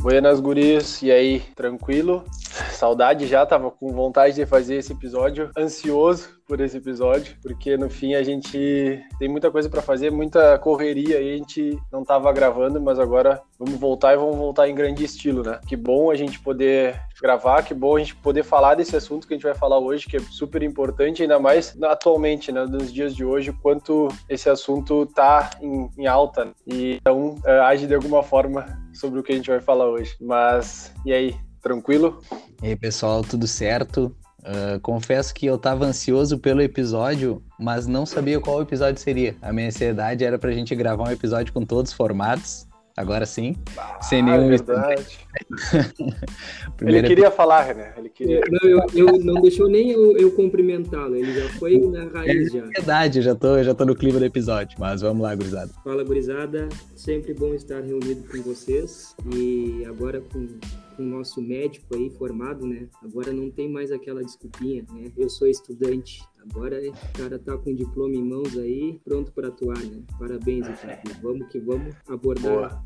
Buenas guris, e aí, tranquilo? Saudade já, tava com vontade de fazer esse episódio, ansioso por esse episódio, porque no fim a gente tem muita coisa para fazer, muita correria e a gente não tava gravando, mas agora vamos voltar e vamos voltar em grande estilo, né? Que bom a gente poder gravar, que bom a gente poder falar desse assunto que a gente vai falar hoje, que é super importante, ainda mais atualmente, né, nos dias de hoje, quanto esse assunto tá em, em alta e então uh, age de alguma forma sobre o que a gente vai falar hoje. Mas e aí, tranquilo? E aí, pessoal, tudo certo? Uh, confesso que eu estava ansioso pelo episódio, mas não sabia qual episódio seria. A minha ansiedade era para a gente gravar um episódio com todos os formatos. Agora sim, ah, sem nenhum. É verdade. ele queria falar, René. Ele queria. Não, eu, eu não deixou nem eu, eu cumprimentá-lo. Ele já foi na raiz é já. Verdade, já tô, já tô no clima do episódio. Mas vamos lá, gurizada. Fala, gurizada. Sempre bom estar reunido com vocês. E agora com com o nosso médico aí formado, né? Agora não tem mais aquela desculpinha, né? Eu sou estudante. Agora o cara tá com o diploma em mãos aí, pronto para atuar, né? Parabéns, equipe. Vamos que vamos abordar Boa.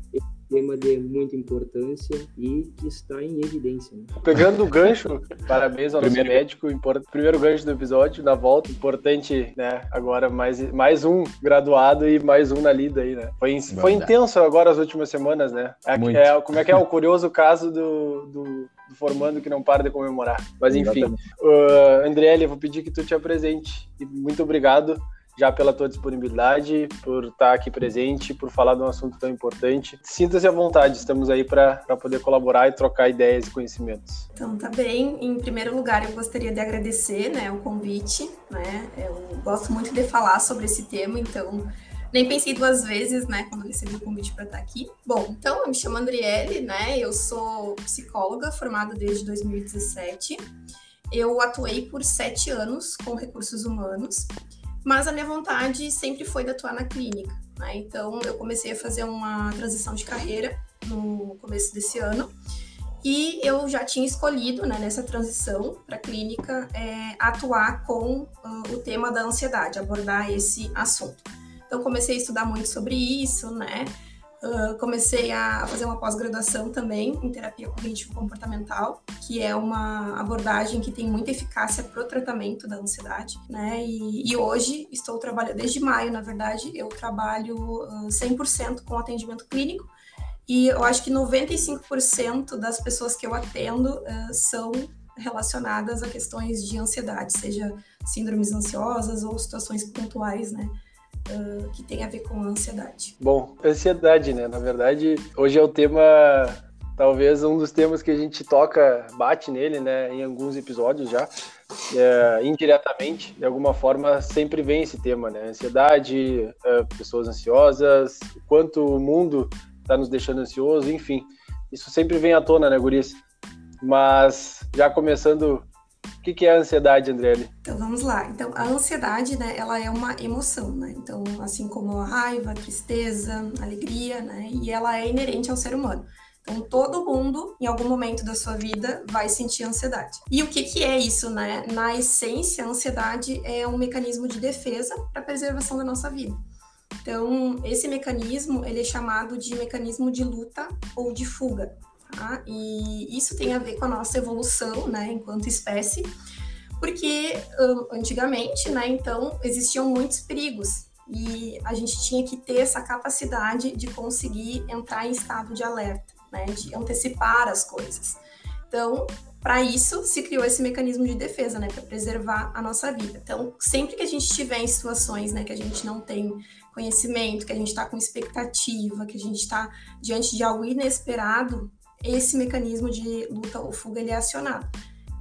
Tema de muita importância e que está em evidência. Né? Pegando o gancho, parabéns ao primeiro nosso médico, import... primeiro gancho do episódio, na volta, importante, né? Agora mais, mais um graduado e mais um na lida aí, né? Foi, foi intenso agora as últimas semanas, né? É, é, como é que é o curioso caso do, do, do formando que não para de comemorar. Mas enfim, uh, Andriele, eu vou pedir que tu te apresente e muito obrigado já pela tua disponibilidade, por estar aqui presente, por falar de um assunto tão importante. Sinta-se à vontade, estamos aí para poder colaborar e trocar ideias e conhecimentos. Então, tá bem. Em primeiro lugar, eu gostaria de agradecer né, o convite. Né? Eu gosto muito de falar sobre esse tema, então nem pensei duas vezes, né, quando recebi o convite para estar aqui. Bom, então, eu me chamo Andriele, né, eu sou psicóloga formada desde 2017. Eu atuei por sete anos com recursos humanos mas a minha vontade sempre foi de atuar na clínica. Né? Então, eu comecei a fazer uma transição de carreira no começo desse ano. E eu já tinha escolhido, né, nessa transição para a clínica, é, atuar com uh, o tema da ansiedade, abordar esse assunto. Então, comecei a estudar muito sobre isso, né? Uh, comecei a fazer uma pós-graduação também em terapia cognitivo-comportamental, que é uma abordagem que tem muita eficácia para o tratamento da ansiedade, né? E, e, hoje estou trabalhando, desde maio, na verdade, eu trabalho uh, 100% com atendimento clínico, e eu acho que 95% das pessoas que eu atendo uh, são relacionadas a questões de ansiedade, seja síndromes ansiosas ou situações pontuais, né? Que tem a ver com a ansiedade. Bom, ansiedade, né? Na verdade, hoje é o tema talvez um dos temas que a gente toca, bate nele, né, em alguns episódios já, é, indiretamente, de alguma forma, sempre vem esse tema, né, ansiedade, é, pessoas ansiosas, quanto o mundo está nos deixando ansioso, enfim, isso sempre vem à tona, né, Guris? Mas, já começando que, que é a ansiedade, Andrelli? Então vamos lá. Então a ansiedade, né, ela é uma emoção, né? Então assim como a raiva, a tristeza, a alegria, né? E ela é inerente ao ser humano. Então todo mundo, em algum momento da sua vida, vai sentir ansiedade. E o que, que é isso, né? Na essência, a ansiedade é um mecanismo de defesa para preservação da nossa vida. Então, esse mecanismo, ele é chamado de mecanismo de luta ou de fuga. Tá? E isso tem a ver com a nossa evolução, né, enquanto espécie, porque antigamente, né, então existiam muitos perigos e a gente tinha que ter essa capacidade de conseguir entrar em estado de alerta, né, de antecipar as coisas. Então, para isso se criou esse mecanismo de defesa, né, para preservar a nossa vida. Então, sempre que a gente estiver em situações, né, que a gente não tem conhecimento, que a gente está com expectativa, que a gente está diante de algo inesperado, esse mecanismo de luta ou fuga ele é acionado.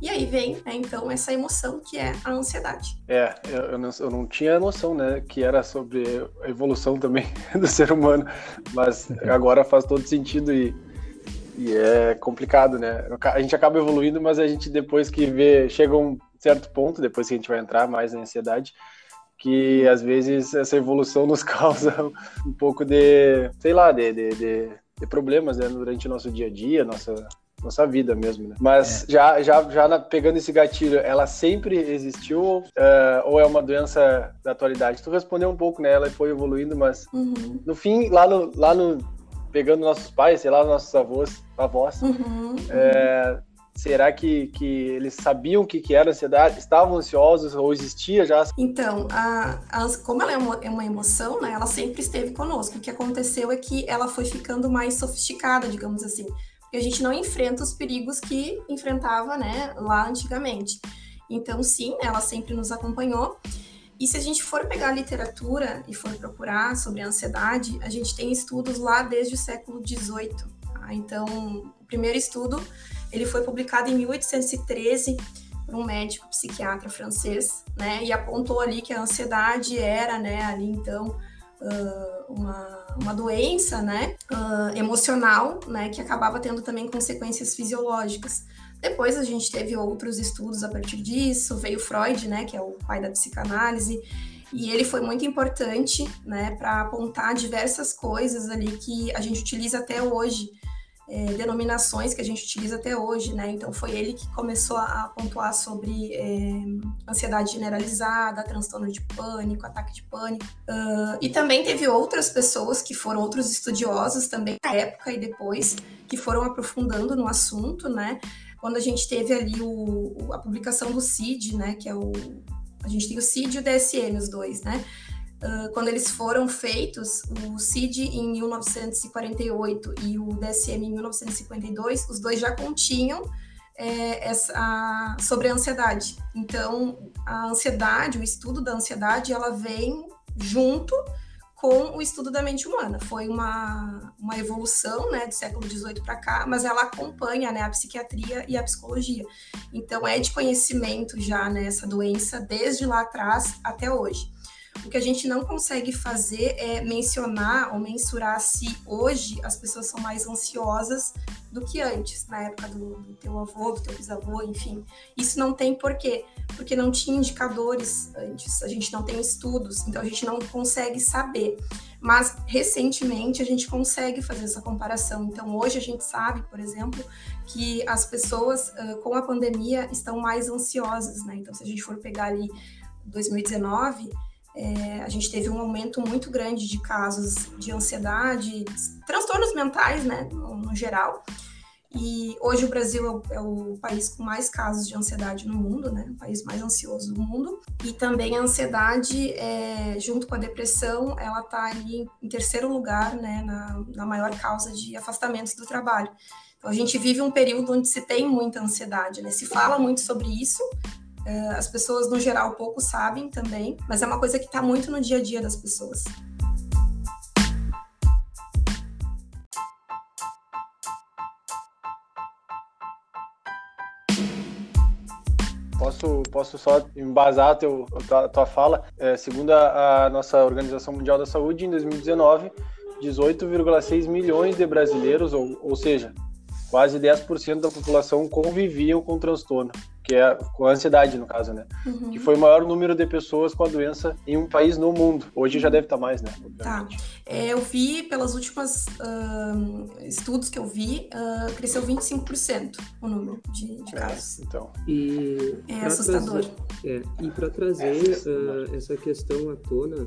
E aí vem, né, então, essa emoção que é a ansiedade. É, eu não, eu não tinha noção, né, que era sobre a evolução também do ser humano, mas agora faz todo sentido e, e é complicado, né? A gente acaba evoluindo, mas a gente depois que vê, chega um certo ponto, depois que a gente vai entrar mais na ansiedade, que às vezes essa evolução nos causa um pouco de, sei lá, de, de, de de problemas né, durante o nosso dia a dia, nossa, nossa vida mesmo, né? Mas é. já, já, já na, pegando esse gatilho, ela sempre existiu uh, ou é uma doença da atualidade? Tu respondeu um pouco, né? Ela foi evoluindo, mas uhum. no fim, lá no, lá no pegando nossos pais, sei lá, nossos avós, avós uhum, é, Será que, que eles sabiam o que, que era ansiedade? Estavam ansiosos ou existia já? Então, a, a, como ela é uma, é uma, emoção, né, ela sempre esteve conosco. O que aconteceu é que ela foi ficando mais sofisticada, digamos assim. Porque a gente não enfrenta os perigos que enfrentava né, lá antigamente. Então, sim, ela sempre nos acompanhou. E se a gente for pegar literatura e for procurar sobre a ansiedade, a gente tem estudos lá desde o século XVIII. Tá? Então, o primeiro estudo ele foi publicado em 1813 por um médico psiquiatra francês, né? E apontou ali que a ansiedade era, né, ali então, uh, uma, uma doença, né, uh, emocional, né, que acabava tendo também consequências fisiológicas. Depois a gente teve outros estudos a partir disso, veio Freud, né, que é o pai da psicanálise, e ele foi muito importante, né, para apontar diversas coisas ali que a gente utiliza até hoje é, denominações que a gente utiliza até hoje, né? Então foi ele que começou a pontuar sobre é, ansiedade generalizada, transtorno de pânico, ataque de pânico. Uh, e também teve outras pessoas que foram outros estudiosos também na época e depois que foram aprofundando no assunto, né? Quando a gente teve ali o, a publicação do CID, né? Que é o a gente tem o CID e o DSM, os dois, né? Quando eles foram feitos, o CID em 1948 e o DSM em 1952, os dois já continham é, essa, sobre a ansiedade. Então, a ansiedade, o estudo da ansiedade, ela vem junto com o estudo da mente humana. Foi uma, uma evolução né, do século XVIII para cá, mas ela acompanha né, a psiquiatria e a psicologia. Então, é de conhecimento já né, essa doença desde lá atrás até hoje. O que a gente não consegue fazer é mencionar ou mensurar se hoje as pessoas são mais ansiosas do que antes, na época do, do teu avô, do teu bisavô, enfim. Isso não tem porquê, porque não tinha indicadores antes, a gente não tem estudos, então a gente não consegue saber. Mas recentemente a gente consegue fazer essa comparação. Então hoje a gente sabe, por exemplo, que as pessoas uh, com a pandemia estão mais ansiosas, né? Então se a gente for pegar ali 2019, é, a gente teve um aumento muito grande de casos de ansiedade, transtornos mentais, né, no, no geral. E hoje o Brasil é o, é o, país com mais casos de ansiedade no mundo, né? O país mais ansioso do mundo. E também a ansiedade, é, junto com a depressão, ela está ali em terceiro lugar, né? Na, na maior causa de afastamentos do trabalho. Então a gente vive um período onde se tem muita ansiedade, né? Se fala muito sobre isso, as pessoas, no geral, pouco sabem também, mas é uma coisa que está muito no dia a dia das pessoas. Posso, posso só embasar teu, a tua fala? É, segundo a, a nossa Organização Mundial da Saúde, em 2019, 18,6 milhões de brasileiros, ou, ou seja, quase 10% da população conviviam com transtorno que é com a ansiedade, no caso, né? Uhum. Que foi o maior número de pessoas com a doença em um país no mundo. Hoje já deve estar mais, né? Tá. É, eu vi, pelas últimas uh, estudos que eu vi, uh, cresceu 25% o número de, de é, casos. É, então. E é assustador. Trazer, é, e para trazer uh, essa questão à tona,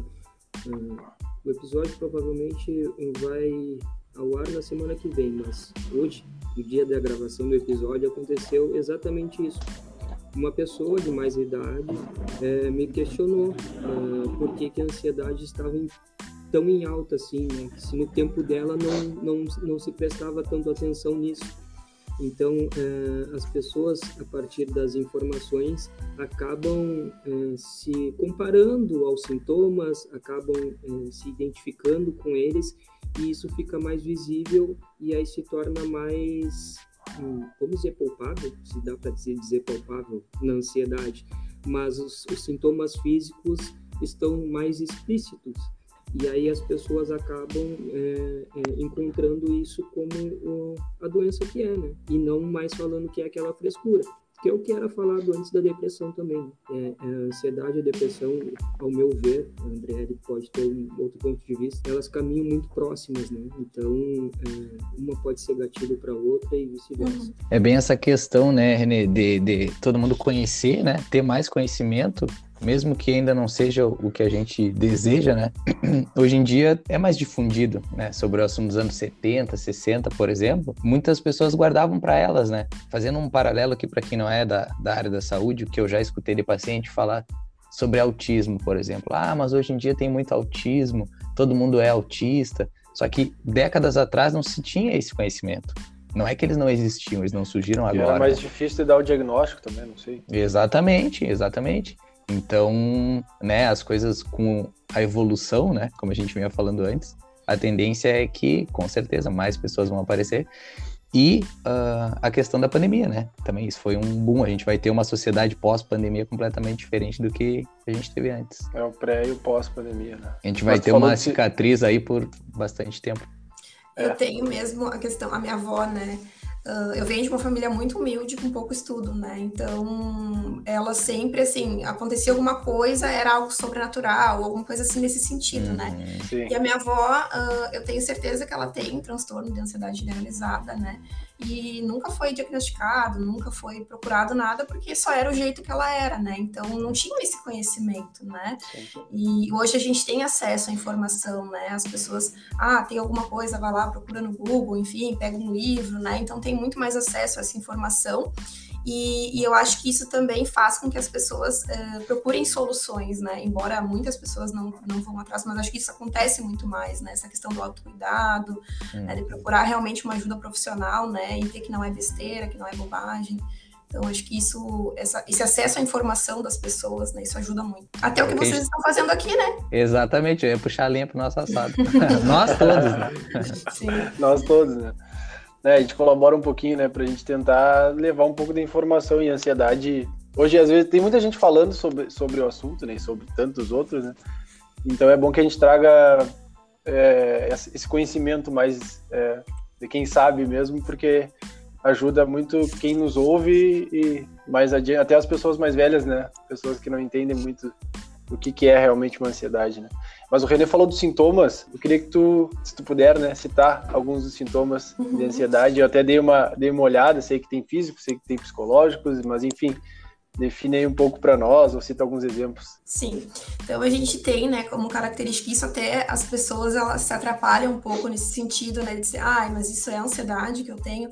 o episódio provavelmente vai ao ar na semana que vem, mas hoje, no dia da gravação do episódio, aconteceu exatamente isso uma pessoa de mais idade é, me questionou uh, por que, que a ansiedade estava em, tão em alta assim, né? se no tempo dela não, não, não se prestava tanto atenção nisso. Então, uh, as pessoas, a partir das informações, acabam uh, se comparando aos sintomas, acabam se identificando com eles, e isso fica mais visível e aí se torna mais vamos dizer, palpável, se dá para dizer, dizer palpável, na ansiedade, mas os, os sintomas físicos estão mais explícitos. E aí as pessoas acabam é, é, encontrando isso como o, a doença que é, né? E não mais falando que é aquela frescura que é o que era falado antes da depressão também. É, é, a ansiedade e a depressão, ao meu ver, a André pode ter um outro ponto de vista, elas caminham muito próximas, né? Então, é, uma pode ser gatilho para outra e vice-versa. É bem essa questão, né, Renê, de, de todo mundo conhecer, né, ter mais conhecimento mesmo que ainda não seja o que a gente deseja, né? Hoje em dia é mais difundido, né? Sobre o assunto dos anos 70, 60, por exemplo, muitas pessoas guardavam para elas, né? Fazendo um paralelo aqui para quem não é da, da área da saúde, o que eu já escutei de paciente falar sobre autismo, por exemplo. Ah, mas hoje em dia tem muito autismo, todo mundo é autista. Só que décadas atrás não se tinha esse conhecimento. Não é que eles não existiam, eles não surgiram e agora. Era mais difícil de dar o diagnóstico também, não sei. Exatamente, exatamente. Então, né, as coisas com a evolução, né, como a gente vinha falando antes, a tendência é que, com certeza, mais pessoas vão aparecer. E uh, a questão da pandemia, né? Também isso foi um boom. A gente vai ter uma sociedade pós-pandemia completamente diferente do que a gente teve antes. É o pré e o pós-pandemia, né? A gente vai Mas ter uma cicatriz aí por bastante tempo. Eu é. tenho mesmo a questão, a minha avó, né? Uh, eu venho de uma família muito humilde, com pouco estudo, né? Então, ela sempre, assim, acontecia alguma coisa, era algo sobrenatural, alguma coisa assim nesse sentido, né? uhum, né? Sim. E a minha avó, uh, eu tenho certeza que ela tem transtorno de ansiedade generalizada, né? E nunca foi diagnosticado, nunca foi procurado nada, porque só era o jeito que ela era, né? Então não tinha esse conhecimento, né? E hoje a gente tem acesso à informação, né? As pessoas, ah, tem alguma coisa, vai lá, procura no Google, enfim, pega um livro, né? Então tem muito mais acesso a essa informação. E, e, eu acho que isso também faz com que as pessoas uh, procurem soluções, né? Embora muitas pessoas não, não vão atrás, mas acho que isso acontece muito mais, né? Essa questão do autocuidado, hum. né? de procurar realmente uma ajuda profissional, né? E ter que não é besteira, que não é bobagem. Então, acho que isso, essa, esse acesso à informação das pessoas, né? Isso ajuda muito. Até o que vocês estão fazendo aqui, né? Exatamente, eu ia puxar a linha pro nosso assado. Nós todos, né? Sim. Nós todos, né? Né, a gente colabora um pouquinho, né, para a gente tentar levar um pouco de informação e ansiedade. Hoje, às vezes, tem muita gente falando sobre, sobre o assunto, né, sobre tantos outros, né, então é bom que a gente traga é, esse conhecimento mais é, de quem sabe mesmo, porque ajuda muito quem nos ouve e mais adiante, até as pessoas mais velhas, né, pessoas que não entendem muito o que, que é realmente uma ansiedade, né. Mas o René falou dos sintomas. Eu queria que tu, se tu puder, né, citar alguns dos sintomas de uhum. ansiedade. Eu até dei uma, dei uma olhada, sei que tem físicos, sei que tem psicológicos, mas enfim, define aí um pouco para nós, ou cita alguns exemplos. Sim. Então a gente tem, né, como característica isso até as pessoas elas se atrapalham um pouco nesse sentido, né, de dizer, ai, ah, mas isso é ansiedade que eu tenho,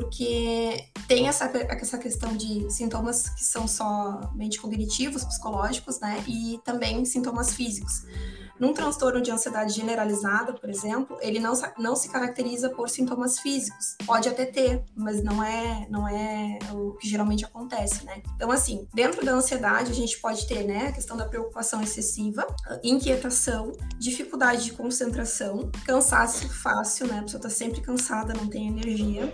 porque tem essa, essa questão de sintomas que são somente cognitivos, psicológicos, né, e também sintomas físicos. Num transtorno de ansiedade generalizada, por exemplo, ele não, não se caracteriza por sintomas físicos. Pode até ter, mas não é, não é o que geralmente acontece, né? Então, assim, dentro da ansiedade, a gente pode ter, né, a questão da preocupação excessiva, inquietação, dificuldade de concentração, cansaço fácil, né? A pessoa tá sempre cansada, não tem energia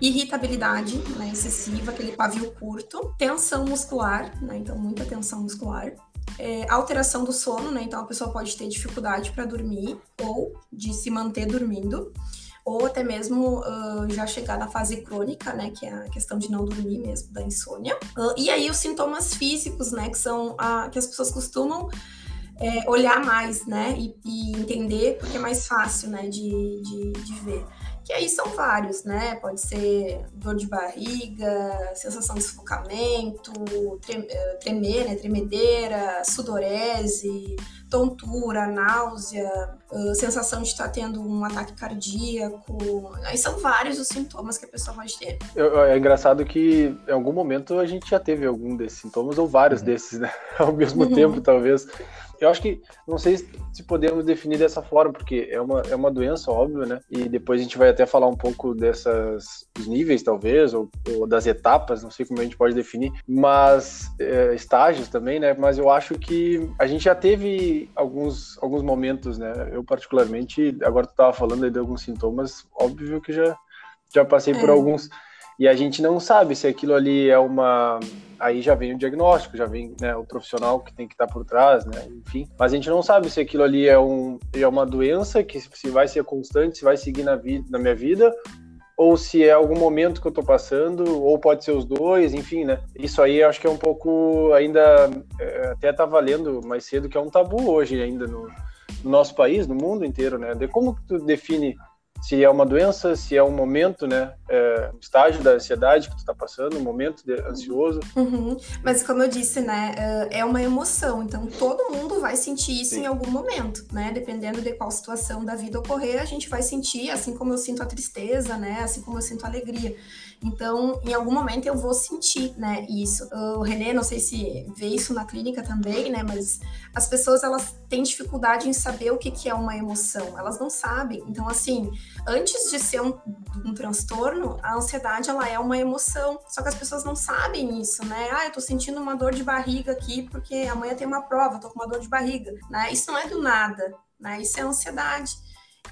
irritabilidade né, excessiva, aquele pavio curto, tensão muscular, né, então muita tensão muscular, é, alteração do sono, né? Então a pessoa pode ter dificuldade para dormir ou de se manter dormindo, ou até mesmo uh, já chegar na fase crônica, né? Que é a questão de não dormir mesmo, da insônia. Uh, e aí os sintomas físicos, né? Que são a, que as pessoas costumam é, olhar mais, né? E, e, entender, porque é mais fácil, né? De, de, de ver que aí são vários, né? Pode ser dor de barriga, sensação de sufocamento, eh, tremer, né? tremedeira, sudorese, tontura, náusea, sensação de estar tendo um ataque cardíaco. Aí são vários os sintomas que a pessoa pode ter. É, engraçado que em algum momento a gente já teve algum desses sintomas, ou vários uhum. desses, né? Ao mesmo uhum. tempo, talvez eu acho que não sei se podemos definir dessa forma, porque é uma, é uma doença, óbvio, né? E depois a gente vai até falar um pouco dessas dos níveis, talvez, ou, ou das etapas, não sei como a gente pode definir, mas é, estágios também, né? Mas eu acho que a gente já teve alguns, alguns momentos, né? Eu, particularmente, agora tu estava falando de alguns sintomas, óbvio que já, já passei é. por alguns. E a gente não sabe se aquilo ali é uma aí já vem o diagnóstico, já vem né, o profissional que tem que estar por trás, né? Enfim, mas a gente não sabe se aquilo ali é, um, é uma doença que se vai ser constante, se vai seguir na, vida, na minha vida, ou se é algum momento que eu tô passando, ou pode ser os dois, enfim, né? Isso aí acho que é um pouco ainda é, até tá valendo mais cedo que é um tabu hoje ainda no, no, nosso país, no mundo inteiro, né? De como tu define se é uma doença, se é um momento, né? É, um estágio da ansiedade que tu tá passando, um momento de, ansioso. Uhum. Mas como eu disse, né? É, é uma emoção, então todo mundo vai sentir isso Sim. em algum momento, né? Dependendo de qual situação da vida ocorrer, a gente vai sentir, assim como eu sinto a tristeza, né? Assim como eu sinto a alegria. Então, em algum momento eu vou sentir, né, isso. O Renê, não sei se vê isso na clínica também, né, mas as pessoas, elas têm dificuldade em saber o que, é uma emoção. Elas não sabem. Então, assim, antes de ser um, um transtorno, a ansiedade, ela é uma emoção. Só que as pessoas não sabem isso, né? Ah, eu tô sentindo uma dor de barriga aqui porque amanhã tem uma prova, tô com uma dor de barriga, né? Isso não é do nada, né? Isso é ansiedade.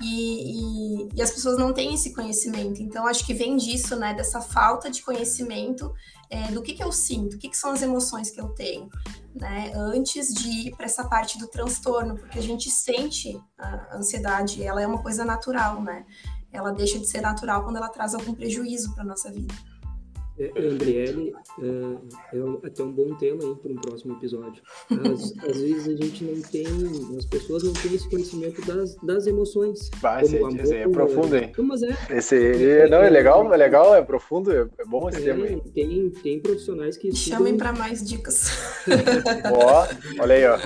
E, e, e, as pessoas não têm esse conhecimento. Então, acho que vem disso, né? Dessa falta de conhecimento é, do que, que eu sinto, o que, que são as emoções que eu tenho, né? Antes de ir para essa parte do transtorno, porque a gente sente a ansiedade, ela é uma coisa natural, né? Ela deixa de ser natural quando ela traz algum prejuízo para nossa vida. É, Andriele é, é, até um bom tema aí para um próximo episódio. Às, às, vezes a gente não tem, as pessoas não têm esse conhecimento das, das emoções. Vai, esse, amor, esse é profundo, hein? Mas é. Esse, é, não, é legal, é legal, é profundo, é, é bom esse é, tema aí. Tem, tem profissionais que estudam... Chamem para mais dicas. ó, olha aí, ó.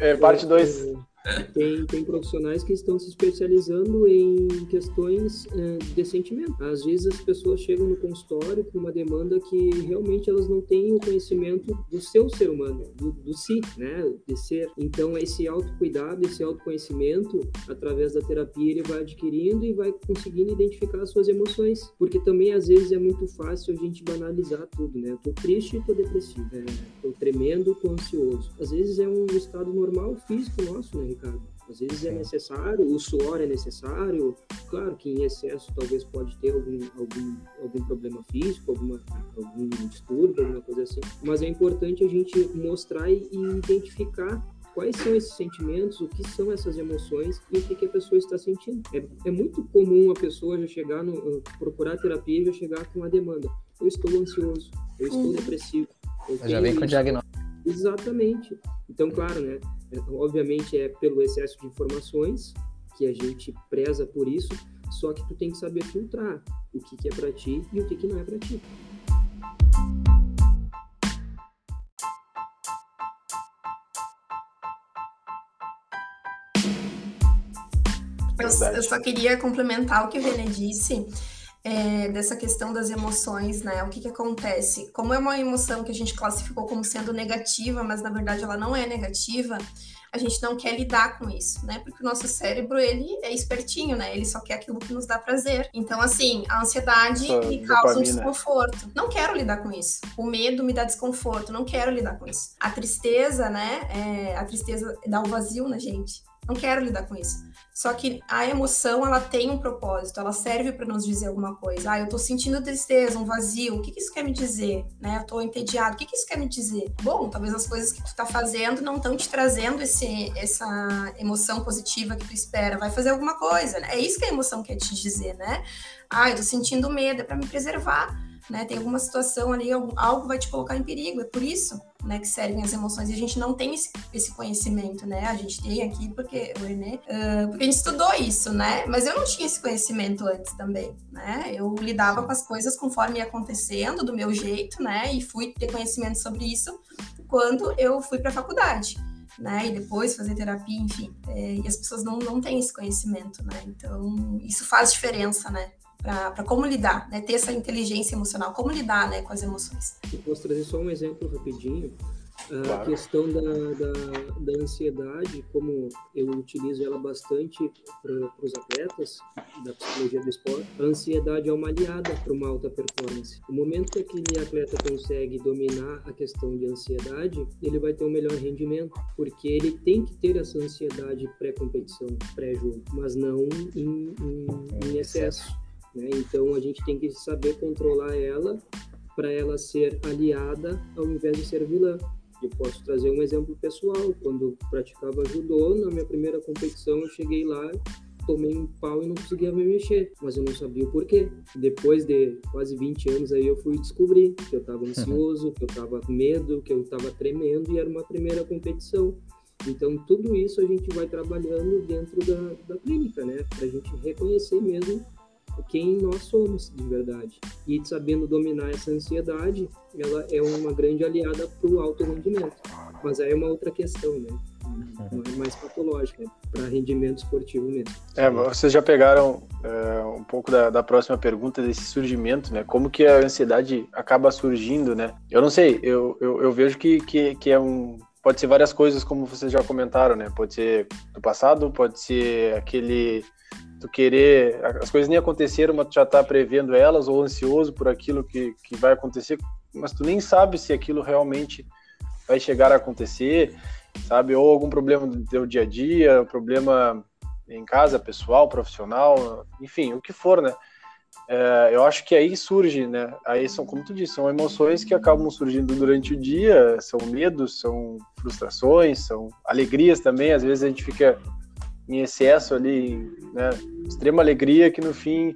É, parte 2. Tem, tem profissionais que estão se especializando em questões é, de sentimento. Às vezes as pessoas chegam no consultório com uma demanda que realmente elas não têm o conhecimento do seu ser humano, do, do si, né, de ser. Então esse autocuidado, esse autoconhecimento, através da terapia, ele vai adquirindo e vai conseguindo identificar as suas emoções. Porque também às vezes é muito fácil a gente banalizar tudo, né? Eu tô triste tô depressivo, é, tô tremendo, tô ansioso. Às vezes é um estado normal físico nosso, né? Ricardo? Às vezes é necessário, o suor é necessário. Claro que em excesso talvez pode ter algum, algum, algum problema físico, alguma, algum distúrbio, alguma coisa assim. Mas é importante a gente mostrar e, identificar quais são esses sentimentos, o que são essas emoções e o que, que a pessoa está sentindo. É, é muito comum a pessoa já chegar no procurar terapia e já chegar com a demanda. Eu estou ansioso, eu estou depressivo. Eu já vem com o diagnóstico. Exatamente. Então, claro, né? Obviamente é pelo excesso de informações que a gente preza por isso, só que tu tem que saber filtrar o que, que é para ti e o que, que não é para ti. Eu, eu, só queria complementar o que o René disse é, dessa questão das emoções, né? O que, que acontece? Como é uma emoção que a gente classificou como sendo negativa, mas na verdade ela não é negativa, a gente não quer lidar com isso, né? Porque o nosso cérebro, ele é espertinho, né? Ele só quer aquilo que nos dá prazer. Então, assim, a ansiedade me causa um desconforto. Não quero lidar com isso. O medo me dá desconforto. Não quero lidar com isso. A tristeza, né? É, a tristeza dá o um vazio na gente. Não quero lidar com isso. Só que a emoção, ela tem um propósito, ela serve para nos dizer alguma coisa. Ah, eu tô sentindo tristeza, um vazio, o que, que isso quer me dizer? Né? Eu tô entediado, o que, que isso quer me dizer? Bom, talvez as coisas que tu tá fazendo não estão te trazendo esse, essa emoção positiva que tu espera. Vai fazer alguma coisa, né? É isso que a emoção quer te dizer, né? Ah, eu tô sentindo medo, é para me preservar né? Tem alguma situação ali, algo vai te colocar em perigo. É por isso, né, que servem as emoções. E a gente não tem esse, esse conhecimento, né? A gente tem aqui porque o uh, porque a gente estudou isso, né? Mas eu não tinha esse conhecimento antes também, né? Eu lidava com as coisas conforme ia acontecendo, do meu jeito, né? E fui ter conhecimento sobre isso quando eu fui para a faculdade. Né, e depois fazer terapia, enfim, é, e as pessoas não, não têm esse conhecimento, né, então isso faz diferença, né, para como lidar, né? Ter essa inteligência emocional, como lidar, né, com as emoções. Eu posso trazer só um exemplo rapidinho. A questão da, da, da, ansiedade, como eu utilizo ela bastante para os atletas da psicologia do esporte, a ansiedade é uma aliada para uma alta performance. O momento que aquele atleta consegue dominar a questão de ansiedade, ele vai ter um melhor rendimento, porque ele tem que ter essa ansiedade pré-competição, pré-jogo, mas não em, em, em excesso. Né? Então a gente tem que saber controlar ela para ela ser aliada ao invés de ser vilã. Eu posso trazer um exemplo pessoal. Quando praticava judô, na minha primeira competição, eu cheguei lá, tomei um pau e não conseguia me mexer, mas eu não sabia o porquê. Depois de quase 20 anos aí eu fui descobrir que eu estava ansioso, que eu estava com medo, que eu estava tremendo e era uma primeira competição. Então, tudo isso a gente vai trabalhando dentro da, da clínica, né? Para a gente reconhecer mesmo quem nós somos de verdade. E sabendo dominar essa ansiedade, ela é uma grande aliada para o alto rendimento. Mas aí é uma outra questão, né? Não é mais patológica, é para rendimento esportivo mesmo. É, vocês já pegaram é, um pouco da, da, próxima pergunta desse surgimento, né? Como que a ansiedade acaba surgindo, né? Eu não sei, eu, eu, eu vejo que, que, que é um, pode ser várias coisas, como vocês já comentaram, né? Pode ser do passado, pode ser aquele tu querer, as coisas nem aconteceram, mas tu já tá prevendo elas ou ansioso por aquilo que, que vai acontecer, mas tu nem sabe se aquilo realmente vai chegar a acontecer, sabe? Ou algum problema do teu dia a dia, problema em casa, pessoal, profissional, enfim, o que for, né? É, eu acho que aí surge, né? Aí são, como tu disse, são emoções que acabam surgindo durante o dia, são medos, são frustrações, são alegrias também. Às vezes a gente fica em excesso ali, né? Extrema alegria que no fim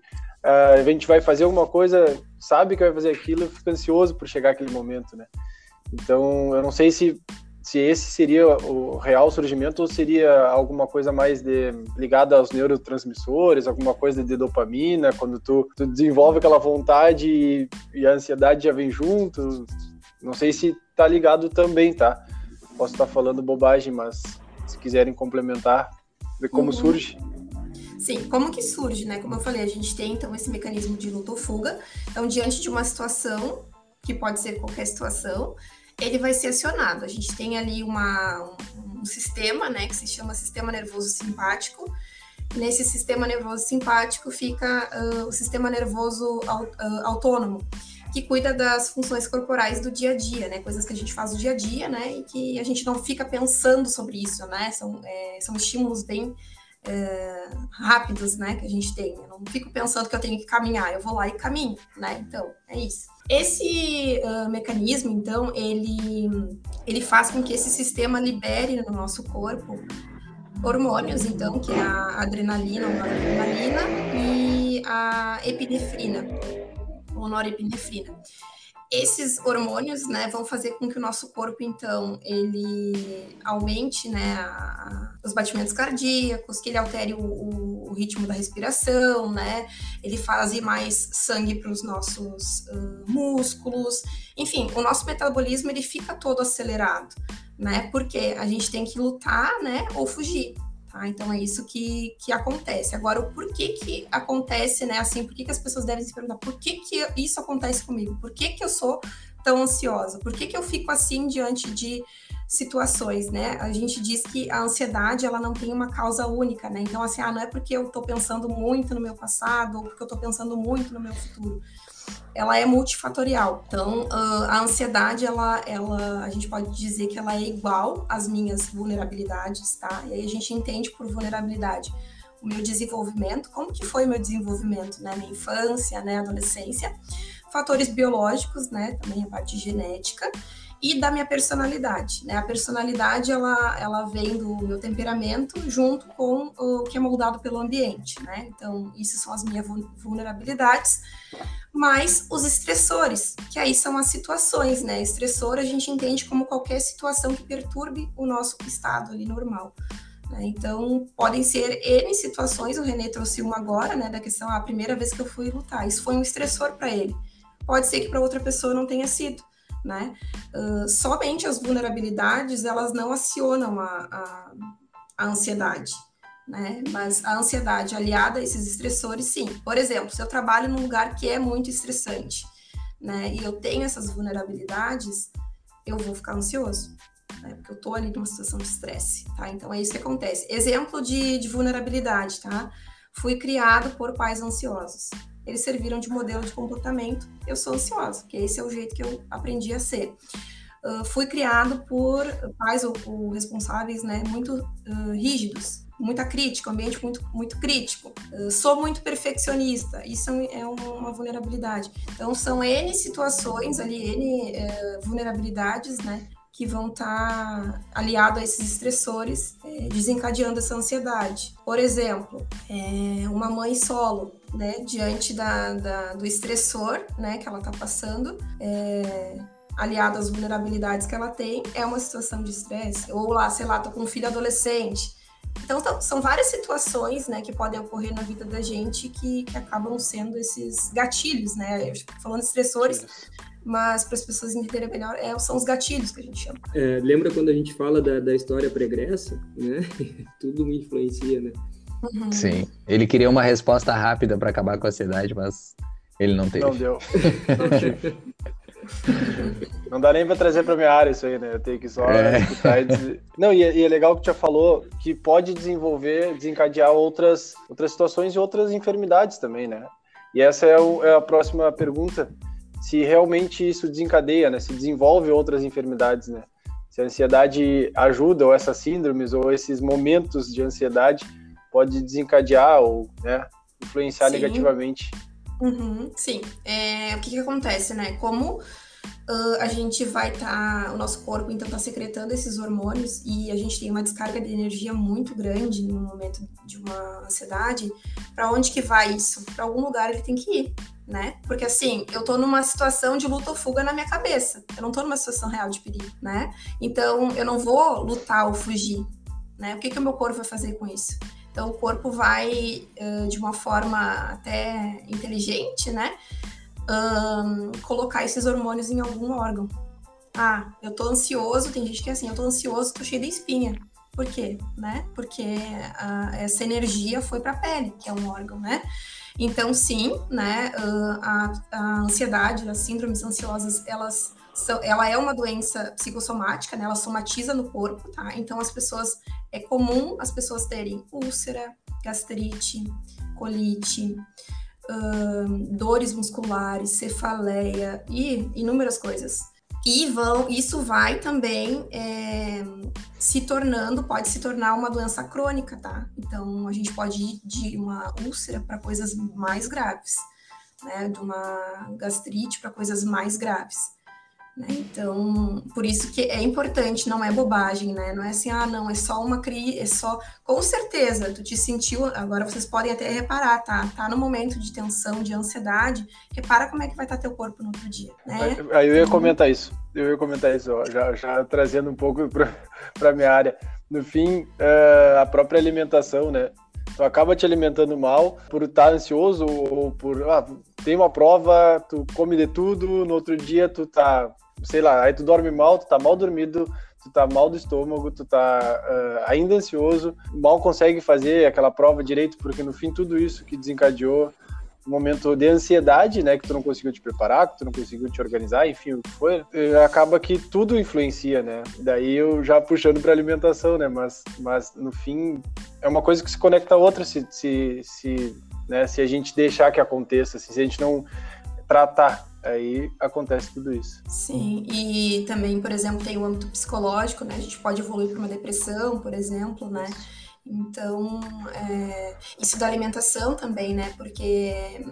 uh, a gente vai fazer alguma coisa, sabe que vai fazer aquilo, fica ansioso por chegar aquele momento, né? Então eu não sei se se esse seria o real surgimento ou seria alguma coisa mais de, ligada aos neurotransmissores, alguma coisa de dopamina, quando tu, tu desenvolve aquela vontade e, e, a ansiedade já vem junto. Não sei se tá ligado também, tá? Posso estar falando bobagem, mas se quiserem complementar, ver como uhum. surge. Sim, como que surge, né? Como eu falei, a gente tem então esse mecanismo de luta ou fuga. Então, diante de uma situação, que pode ser qualquer situação, ele vai ser acionado. A gente tem ali uma, um, um sistema, né, que se chama sistema nervoso simpático. Nesse sistema nervoso simpático fica uh, o sistema nervoso uh, autônomo, que cuida das funções corporais do dia a dia, né? Coisas que a gente faz no dia a dia, né? E que a gente não fica pensando sobre isso, né? São, é, são estímulos bem é, rápidos, né? Que a gente tem. Eu não fico pensando que eu tenho que caminhar, eu vou lá e caminho, né? Então, é isso. Esse uh, mecanismo, então, ele, ele faz com que esse sistema libere no nosso corpo hormônios, então, que é a adrenalina, a noradrenalina e a epinefrina, ou norepinefrina. Esses hormônios, né, vão fazer com que o nosso corpo, então, ele aumente, né, a, os batimentos cardíacos, que ele altere o, o, o, ritmo da respiração, né, ele faz mais sangue para os nossos uh, músculos, enfim, o nosso metabolismo ele fica todo acelerado, né, porque a gente tem que lutar, né, ou fugir. Tá? Então é isso que, que acontece. Agora, o porquê que acontece, né? Assim, por que, que as pessoas devem se perguntar por que, que isso acontece comigo? Por que, que eu sou tão ansiosa? Por que, que eu fico assim diante de situações, né? A gente diz que a ansiedade ela não tem uma causa única, né? Então, assim, ah, não é porque eu tô pensando muito no meu passado ou porque eu tô pensando muito no meu futuro ela é multifatorial. Então, a ansiedade, ela, ela, a gente pode dizer que ela é igual às minhas vulnerabilidades, tá? E aí a gente entende por vulnerabilidade o meu desenvolvimento, como que foi o meu desenvolvimento, né? Minha infância, né? Adolescência, fatores biológicos, né? Também a parte genética e da minha personalidade, né? A personalidade ela, ela vem do meu temperamento junto com o que é moldado pelo ambiente, né? Então, isso são as minhas vulnerabilidades, mas os estressores, que aí são as situações, né? Estressor a gente entende como qualquer situação que perturbe o nosso estado ali normal. Né? Então, podem ser N situações, o Renê trouxe uma agora, né? Da questão, ah, a primeira vez que eu fui lutar, isso foi um estressor para ele. Pode ser que para outra pessoa não tenha sido né? Uh, somente as vulnerabilidades, elas não acionam a, a, a ansiedade, né? Mas a ansiedade aliada a esses estressores, sim. Por exemplo, se eu trabalho num lugar que é muito estressante, né? E eu tenho essas vulnerabilidades, eu vou ficar ansioso, né? Porque eu tô ali numa situação de estresse, tá? Então é isso que acontece. Exemplo de, de vulnerabilidade, tá? Fui criado por pais ansiosos eles serviram de modelo de comportamento. Eu sou ansiosa, que esse é o jeito que eu aprendi a ser. Uh, fui criado por pais ou, ou responsáveis, né, muito uh, rígidos, muita crítica, um ambiente muito, muito crítico. Uh, sou muito perfeccionista, isso é uma vulnerabilidade. Então, são N situações ali, N eh, vulnerabilidades, né, que vão estar tá a esses estressores, é, desencadeando essa ansiedade. Por exemplo, é, uma mãe solo, né, diante da, da, do estressor, né, que ela está passando, é, aliado às vulnerabilidades que ela tem, é uma situação de estresse. Ou lá, sei lá, tô com um filho adolescente, Então, são várias situações, né, que podem ocorrer na vida da gente que, que acabam sendo esses gatilhos, né? Eu falando estressores, mas para as pessoas entenderem melhor, é, são os gatilhos que a gente chama. É, lembra quando a gente fala da, da história pregressa, né? Tudo me influencia, né? Uhum. Sim. Ele queria uma resposta rápida para acabar com a ansiedade, mas ele não teve. Não deu. Não tive. Não dá nem para trazer para minha área isso aí, né? Eu tenho que só é. escutar e dizer... Não, e é, e é, legal que tu já falou que pode desenvolver, desencadear outras, outras situações e outras enfermidades também, né? E essa é, o, é a próxima pergunta, se realmente isso desencadeia, né? Se desenvolve outras enfermidades, né? Se a ansiedade ajuda, ou essas síndromes, ou esses momentos de ansiedade pode desencadear ou né, influenciar Sim. negativamente Uhum, sim. É, o que, que acontece, né? Como uh, a gente vai estar, tá, o nosso corpo então está secretando esses hormônios e a gente tem uma descarga de energia muito grande no momento de uma ansiedade, para onde que vai isso? Para algum lugar ele tem que ir, né? Porque assim, eu tô numa situação de luta ou fuga na minha cabeça. Eu não tô numa situação real de perigo, né? Então eu não vou lutar ou fugir, né? O que que o meu corpo vai fazer com isso? Então, o corpo vai, de uma forma até inteligente, né? Um, colocar esses hormônios em algum órgão. Ah, eu tô ansioso, tem gente que é assim, eu tô ansioso, tô cheio de espinha. Por quê? Né? Porque uh, essa energia foi para a pele, que é um órgão, né? Então, sim, né? Uh, a, a ansiedade, as síndromes ansiosas, elas são, ela é uma doença psicossomática, né? Ela somatiza no corpo, tá? Então as pessoas é comum as pessoas terem úlcera, gastrite, colite, hum, dores musculares, cefaleia e inúmeras coisas. E vão, isso vai também é, se tornando, pode se tornar uma doença crônica, tá? Então a gente pode ir de uma úlcera para coisas mais graves, né? De uma gastrite para coisas mais graves. Né? Então, por isso que é importante, não é bobagem, né? Não é assim, ah, não, é só uma crise, é só. Com certeza, tu te sentiu. Agora vocês podem até reparar, tá? Tá no momento de tensão, de ansiedade, repara como é que vai estar teu corpo no outro dia, né? Aí eu ia comentar isso, eu ia comentar isso, ó, já, já trazendo um pouco para minha área. No fim, uh, a própria alimentação, né? Tu acaba te alimentando mal por estar ansioso ou por. Ah, tem uma prova, tu come de tudo, no outro dia tu tá sei lá, aí tu dorme mal, tu tá mal dormido, tu tá mal do estômago, tu tá uh, ainda ansioso, mal consegue fazer aquela prova direito, porque no fim tudo isso que desencadeou um momento de ansiedade, né, que tu não conseguiu te preparar, que tu não conseguiu te organizar, enfim, o que foi, acaba que tudo influencia, né? Daí eu já puxando para alimentação, né, mas, mas no fim é uma coisa que se conecta a outra se, se, se, né, se a gente deixar que aconteça, se a gente não tratar aí acontece tudo isso. Sim, e também, por exemplo, tem o âmbito psicológico, né? A gente pode evoluir para uma depressão, por exemplo, né? Então, é, isso da alimentação também, né? Porque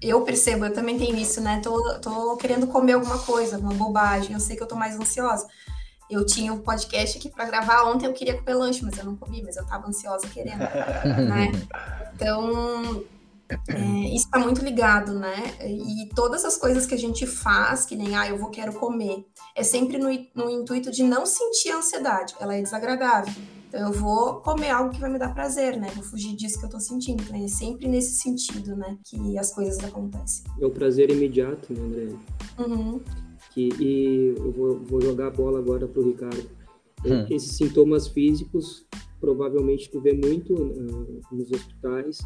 eu percebo, eu também tenho isso, né? Tô, tô querendo comer alguma coisa, uma bobagem, eu sei que eu tô mais ansiosa. Eu tinha um podcast aqui para gravar ontem, eu queria comer lanche, mas eu não comi, mas eu tava ansiosa querendo, né? Então, é, isso está muito ligado, né? E todas as coisas que a gente faz, que nem, ah, eu vou, quero comer, é sempre no, no intuito de não sentir ansiedade, ela é desagradável. Então, eu vou comer algo que vai me dar prazer, né? Vou fugir disso que eu tô sentindo. Então, é sempre nesse sentido, né? Que as coisas acontecem. É o prazer imediato, né, André? Uhum. Que, e eu vou, vou jogar a bola agora pro Ricardo. Hum. Esses sintomas físicos, provavelmente tu vê muito uh, nos hospitais,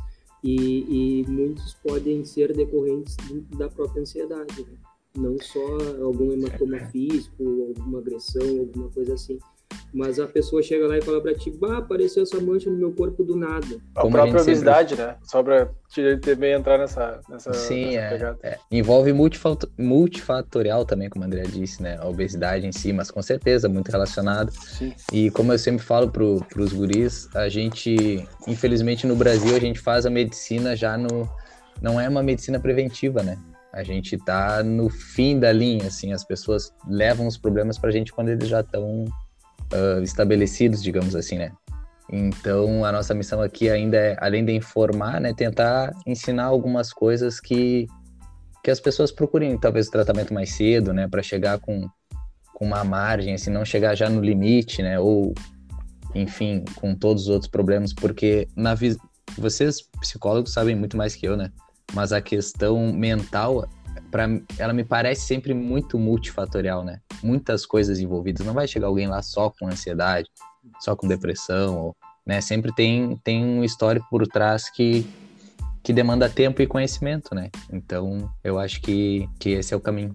e, e muitos podem ser decorrentes da própria ansiedade, né? não só algum hematoma físico, alguma agressão, alguma coisa assim. Mas a pessoa chega lá e fala pra ti, bah, apareceu essa mancha no meu corpo do nada. A Como própria a obesidade, sempre... né? Só pra também entrar nessa, nessa Sim, nessa é, é, Envolve multifatorial também, como a André disse, né? A obesidade em si, mas com certeza muito relacionado. Sim. E como eu sempre falo pro, pros guris, a gente, infelizmente no Brasil, a gente faz a medicina já no... Não é uma medicina preventiva, né? A gente tá no fim da linha, assim, as pessoas levam os problemas pra gente quando eles já estão uh, estabelecidos, digamos assim, né? Então, a nossa missão aqui ainda é, além de informar, né, tentar ensinar algumas coisas que, que as pessoas procurem, talvez, o tratamento mais cedo, né, para chegar com, com uma margem, assim, não chegar já no limite, né, ou enfim, com todos os outros problemas, porque na vocês psicólogos sabem muito mais que eu, né? Mas a questão mental, para ela me parece sempre muito multifatorial, né? Muitas coisas envolvidas. Não vai chegar alguém lá só com ansiedade, só com depressão, ou, né? Sempre tem tem um histórico por trás que que demanda tempo e conhecimento, né? Então, eu acho que, que esse é o caminho.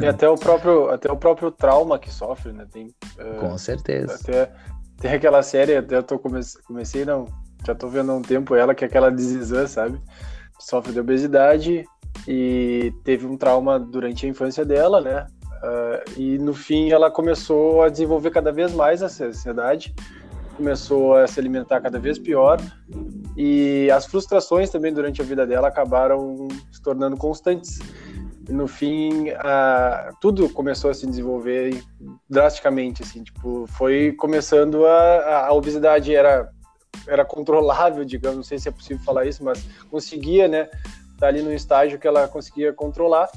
E até o próprio, até o próprio trauma que sofre, né? Tem, Com certeza. Até, tem aquela série, até eu tô comece, comecei, não, já tô vendo há um tempo ela, que é aquela Desizan, sabe? Sofre de obesidade e teve um trauma durante a infância dela, né? Uh, e no fim ela começou a desenvolver cada vez mais essa ansiedade, começou a se alimentar cada vez pior e as frustrações também durante a vida dela acabaram se tornando constantes. No fim, uh, tudo começou a se desenvolver drasticamente, assim, tipo, foi começando a, a obesidade era era controlável, digamos, não sei se é possível falar isso, mas conseguia, né, tá ali no estágio que ela conseguia controlar,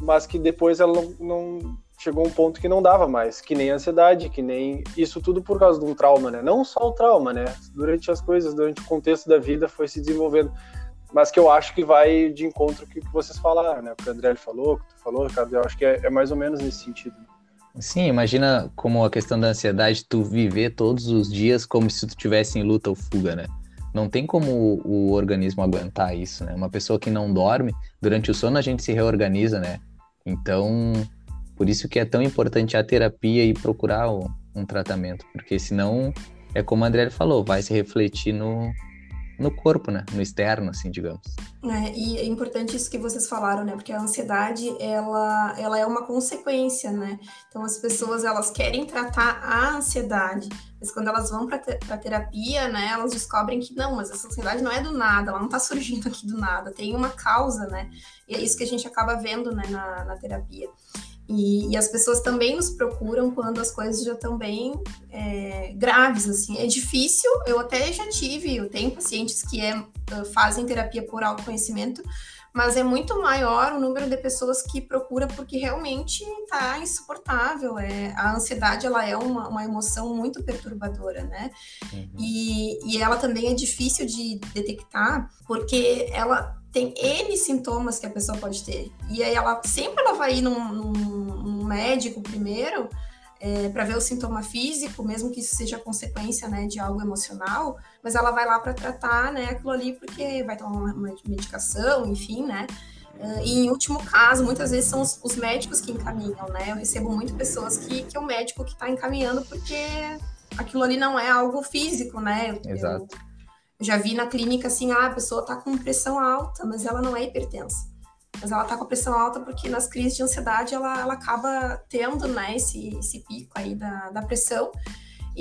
mas que depois ela não, não chegou um ponto que não dava mais, que nem ansiedade, que nem isso tudo por causa de um trauma, né? Não só o trauma, né? Durante as coisas, durante o contexto da vida foi se desenvolvendo, mas que eu acho que vai de encontro com o que vocês falaram, né? O que o André falou, o que tu falou, Ricardo, eu acho que é, é mais ou menos nesse sentido. Sim, imagina como a questão da ansiedade, tu viver todos os dias como se tu tivesse em luta ou fuga, né? não tem como o, organismo aguentar isso, né? Uma pessoa que não dorme, durante o sono a gente se reorganiza, né? Então, por isso que é tão importante a terapia e procurar o, um tratamento, porque senão, é como o André falou, vai se refletir no, no corpo, né? No externo, assim, digamos. É, e é importante isso que vocês falaram, né? Porque a ansiedade, ela, ela é uma consequência, né? Então, as pessoas, elas querem tratar a ansiedade, mas quando elas vão para te terapia, né? Elas descobrem que não, mas essa ansiedade não é do nada, ela não tá surgindo aqui do nada, tem uma causa, né? E é isso que a gente acaba vendo, né, na, na terapia. E, e, as pessoas também nos procuram quando as coisas já estão bem é, graves, assim. É difícil, eu até já tive, eu tenho pacientes que é, fazem terapia por autoconhecimento, mas é muito maior o número de pessoas que procura porque realmente está insuportável. É, a ansiedade, ela é uma, uma emoção muito perturbadora, né? Uhum. E, e ela também é difícil de detectar porque ela tem N sintomas que a pessoa pode ter. E aí ela sempre ela vai ir num, num, num médico primeiro é, para ver o sintoma físico, mesmo que isso seja consequência né, de algo emocional, mas ela vai lá para tratar né, aquilo ali porque vai tomar uma, medicação, enfim, né? Uh, e em último caso, muitas vezes são os, os, médicos que encaminham, né? Eu recebo muito pessoas que, que é o médico que está encaminhando porque aquilo ali não é algo físico, né? Eu, Exato. Eu, já vi na clínica assim, ah, a pessoa tá com pressão alta, mas ela não é hipertensa. Mas ela tá com pressão alta porque nas crises de ansiedade ela, ela acaba tendo, né, esse, esse pico aí da, da pressão.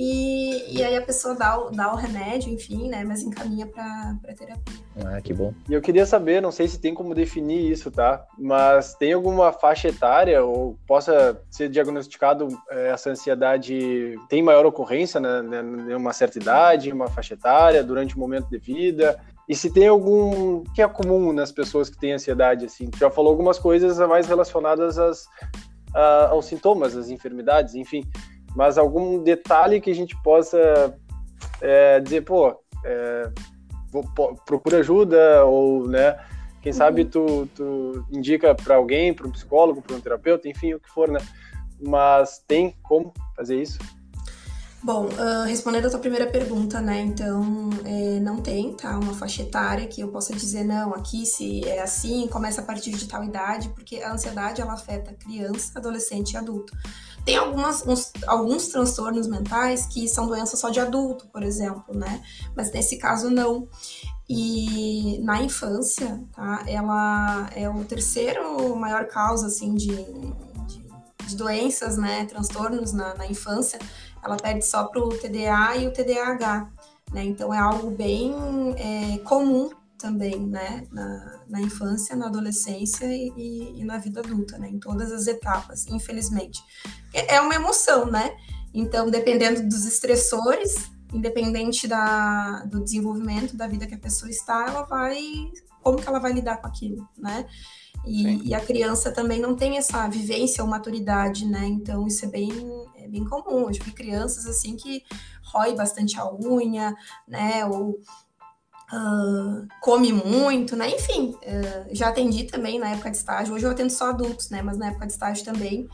E, e aí a pessoa dá o, dá o remédio, enfim, né? Mas encaminha para terapia. Ah, que bom. E eu queria saber, não sei se tem como definir isso, tá? Mas tem alguma faixa etária ou possa ser diagnosticado é, essa ansiedade tem maior ocorrência né, né, em uma certa idade, uma faixa etária, durante o momento de vida? E se tem algum que é comum nas pessoas que têm ansiedade, assim? Tu já falou algumas coisas mais relacionadas às, a, aos sintomas, às enfermidades, enfim mas algum detalhe que a gente possa é, dizer, pô, é, vou, procura ajuda ou, né, quem sabe uhum. tu, tu indica para alguém, para um psicólogo, para um terapeuta, enfim, o que for, né? Mas tem como fazer isso? Bom, uh, respondendo a tua primeira pergunta, né? Então, é, não tem, tá? Uma faixa etária que eu possa dizer, não, aqui se é assim, começa a partir de tal idade, porque a ansiedade, ela afeta criança, adolescente e adulto. Tem algumas, uns, alguns transtornos mentais que são doenças só de adulto, por exemplo, né? Mas nesse caso não. E na infância, tá? Ela é o terceiro maior causa, assim, de, de, de doenças, né? Transtornos na, na infância. Ela perde só para o TDA e o TDAH, né? Então é algo bem é, comum também, né, na, na infância, na adolescência e, e, na vida adulta, né, em todas as etapas, infelizmente. É, é uma emoção, né? Então, dependendo dos estressores, independente da, do desenvolvimento da vida que a pessoa está, ela vai, como que ela vai lidar com aquilo, né? E, e, a criança também não tem essa vivência ou maturidade, né? Então isso é bem, bem comum. Eu vi crianças assim que rói bastante a unha, né? Ou uh, come muito, né? Enfim, uh, já atendi também na época de estágio. Hoje eu atendo só adultos, né? Mas na época de estágio também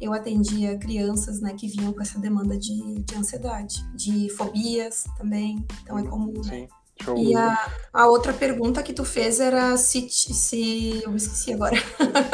eu atendia crianças, né? Que vinham com essa demanda de, de ansiedade, de fobias também. Então é comum, né? Sim. né? E a, a, outra pergunta que tu fez era se, se. Eu me esqueci agora.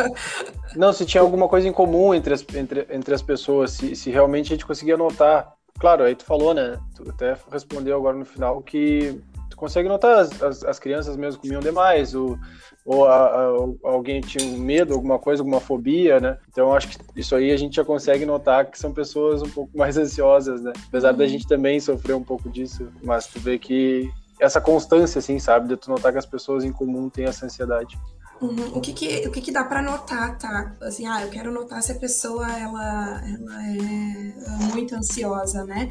Não, se tinha alguma coisa em comum entre as, entre, entre as pessoas, se, se realmente a gente conseguia notar. Claro, aí tu falou, né? Tu até respondeu agora no final que consegue notar as, as, as, crianças mesmo comiam demais, ou, ou a, a, alguém tinha um medo, alguma coisa, alguma fobia, né? Então acho que isso aí a gente já consegue notar que são pessoas um pouco mais ansiosas, né? Apesar uhum. da gente também sofrer um pouco disso, mas tu vê que essa constância, assim, sabe? De tu notar que as pessoas em comum têm essa ansiedade. Uhum. O, que que, o que que dá para notar, tá? Assim, ah, eu quero notar se a pessoa, ela, ela é muito ansiosa, né?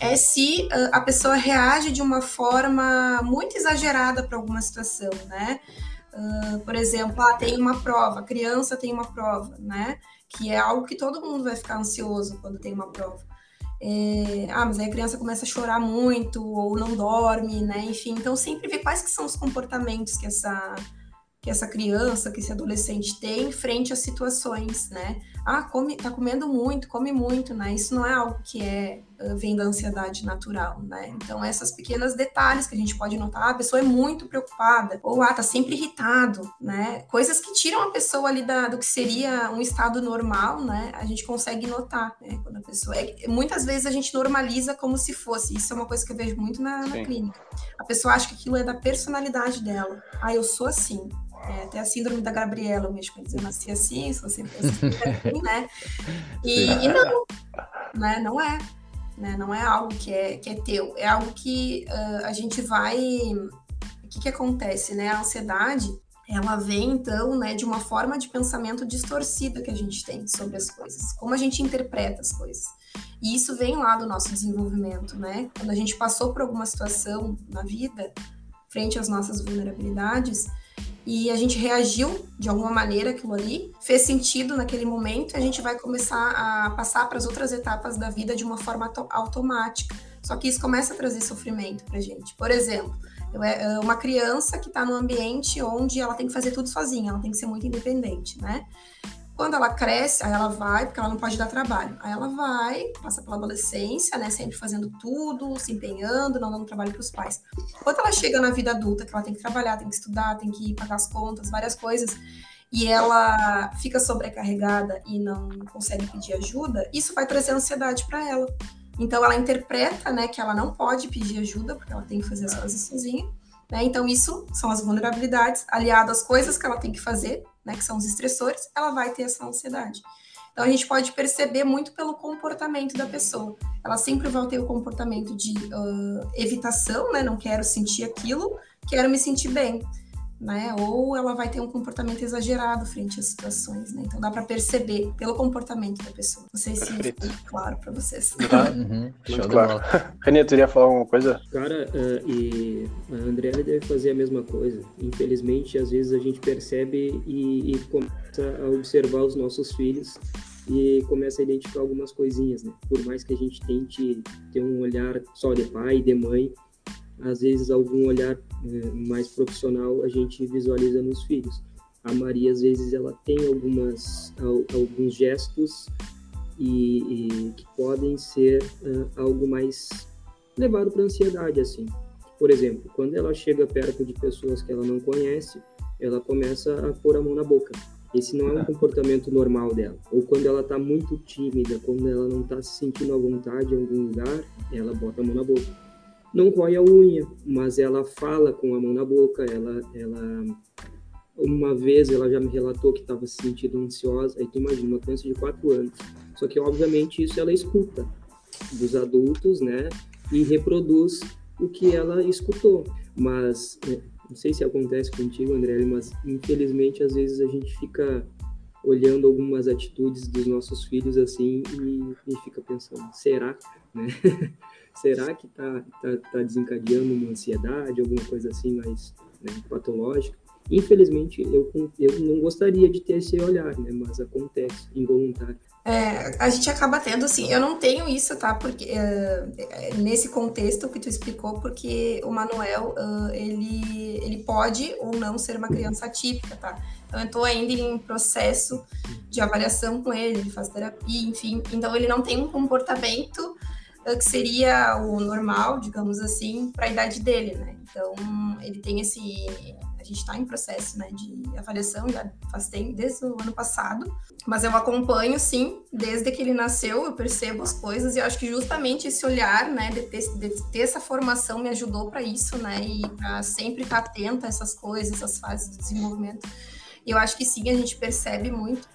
é se uh, a pessoa reage de uma forma muito exagerada para alguma situação, né? Uh, por exemplo, ah, tem uma prova, criança tem uma prova, né? Que é algo que todo mundo vai ficar ansioso quando tem uma prova. É, ah, mas aí a criança começa a chorar muito ou não dorme, né? Enfim, então sempre ver quais que são os comportamentos que essa que essa criança, que esse adolescente tem frente às situações, né? Ah, come, tá comendo muito, come muito, né? Isso não é algo que é vem da ansiedade natural, né? Então essas pequenas detalhes que a gente pode notar, ah, a pessoa é muito preocupada ou ah, tá sempre irritado, né? Coisas que tiram a pessoa ali da, do que seria um estado normal, né? A gente consegue notar, né? Quando a pessoa é, muitas vezes a gente normaliza como se fosse. Isso é uma coisa que eu vejo muito na, na clínica. A pessoa acha que aquilo é da personalidade dela. Ah, eu sou assim. É, até a síndrome da Gabriela, eu mesmo dizer, eu nasci assim, sou sempre assim, assim né? E, e, não, né? Não é. Né? Não é algo que é, que é teu, é algo que uh, a gente vai. O que, que acontece, né? A ansiedade, ela vem então, né, de uma forma de pensamento distorcida que a gente tem sobre as coisas, como a gente interpreta as coisas. E isso vem lá do nosso desenvolvimento, né? Quando a gente passou por alguma situação na vida, frente às nossas vulnerabilidades, e a gente reagiu de alguma maneira aquilo ali, fez sentido naquele momento, a gente vai começar a passar para as outras etapas da vida de uma forma automática. Só que isso começa a trazer sofrimento para gente. Por exemplo, é, é uma criança que está num ambiente onde ela tem que fazer tudo sozinha, ela tem que ser muito independente, né? Quando ela cresce, aí ela vai, porque ela não pode dar trabalho. Aí ela vai, passa pela adolescência, né? Sempre fazendo tudo, se empenhando, não dando trabalho para os pais. Quando ela chega na vida adulta, que ela tem que trabalhar, tem que estudar, tem que pagar as contas, várias coisas, e ela fica sobrecarregada e não consegue pedir ajuda, isso vai trazer ansiedade para ela. Então ela interpreta, né, que ela não pode pedir ajuda porque ela tem que fazer as coisas sozinha. Né? Então isso são as vulnerabilidades aliado às coisas que ela tem que fazer né, que são os estressores, ela vai ter essa ansiedade. Então a gente pode perceber muito pelo comportamento da pessoa. Ela sempre vai ter o comportamento de uh, evitação, né? Não quero sentir aquilo, quero me sentir bem né? Ou ela vai ter um comportamento exagerado frente às situações, né? Então dá para perceber pelo comportamento da pessoa. Não sei se isso é claro para vocês. Tá. Uhum. Muito claro. René, tu iria falar alguma coisa? Cara, uh, e a Andrea deve fazer a mesma coisa. Infelizmente, às vezes a gente percebe e, e começa a observar os nossos filhos e começa a identificar algumas coisinhas, né? Por mais que a gente tente ter um olhar só de pai e de mãe, às vezes algum olhar é, mais profissional a gente visualiza nos filhos. A Maria às vezes ela tem algumas alguns gestos e, e que podem ser uh, algo mais levado para ansiedade assim. Por exemplo, quando ela chega perto de pessoas que ela não conhece, ela começa a pôr a mão na boca. Esse não é um comportamento normal dela. Ou quando ela está muito tímida, quando ela não está se sentindo à vontade em algum lugar, ela bota a mão na boca não rói a unha, mas ela fala com a mão na boca, ela, ela uma vez ela já me relatou que estava se sentindo ansiosa, aí tu imagina, uma criança de 4 anos. Só que, obviamente, isso ela escuta dos adultos, né? E reproduz o que ela escutou. Mas, é, não sei se acontece contigo, André, mas infelizmente, às vezes a gente fica olhando algumas atitudes dos nossos filhos assim e, e fica pensando, será? Né? será que está tá, tá desencadeando uma ansiedade, alguma coisa assim mais né, patológica? Infelizmente, eu, eu não gostaria de ter esse olhar, né? Mas acontece, involuntário. É, a gente acaba tendo, assim, eu não tenho isso, tá? Porque uh, nesse contexto que tu explicou, porque o Manuel, uh, ele, ele pode ou não ser uma criança atípica, tá? Então, eu estou ainda em processo de avaliação com ele, ele faz terapia, enfim. Então, ele não tem um comportamento que seria o normal, digamos assim, para a idade dele, né? Então, ele tem esse gente está em processo né, de avaliação, já faz tempo, desde o ano passado. Mas eu acompanho, sim, desde que ele nasceu, eu percebo as coisas e acho que justamente esse olhar, né, de ter, de ter essa formação me ajudou para isso, né, e para sempre estar tá atenta a essas coisas, essas fases do desenvolvimento. E eu acho que sim, a gente percebe muito.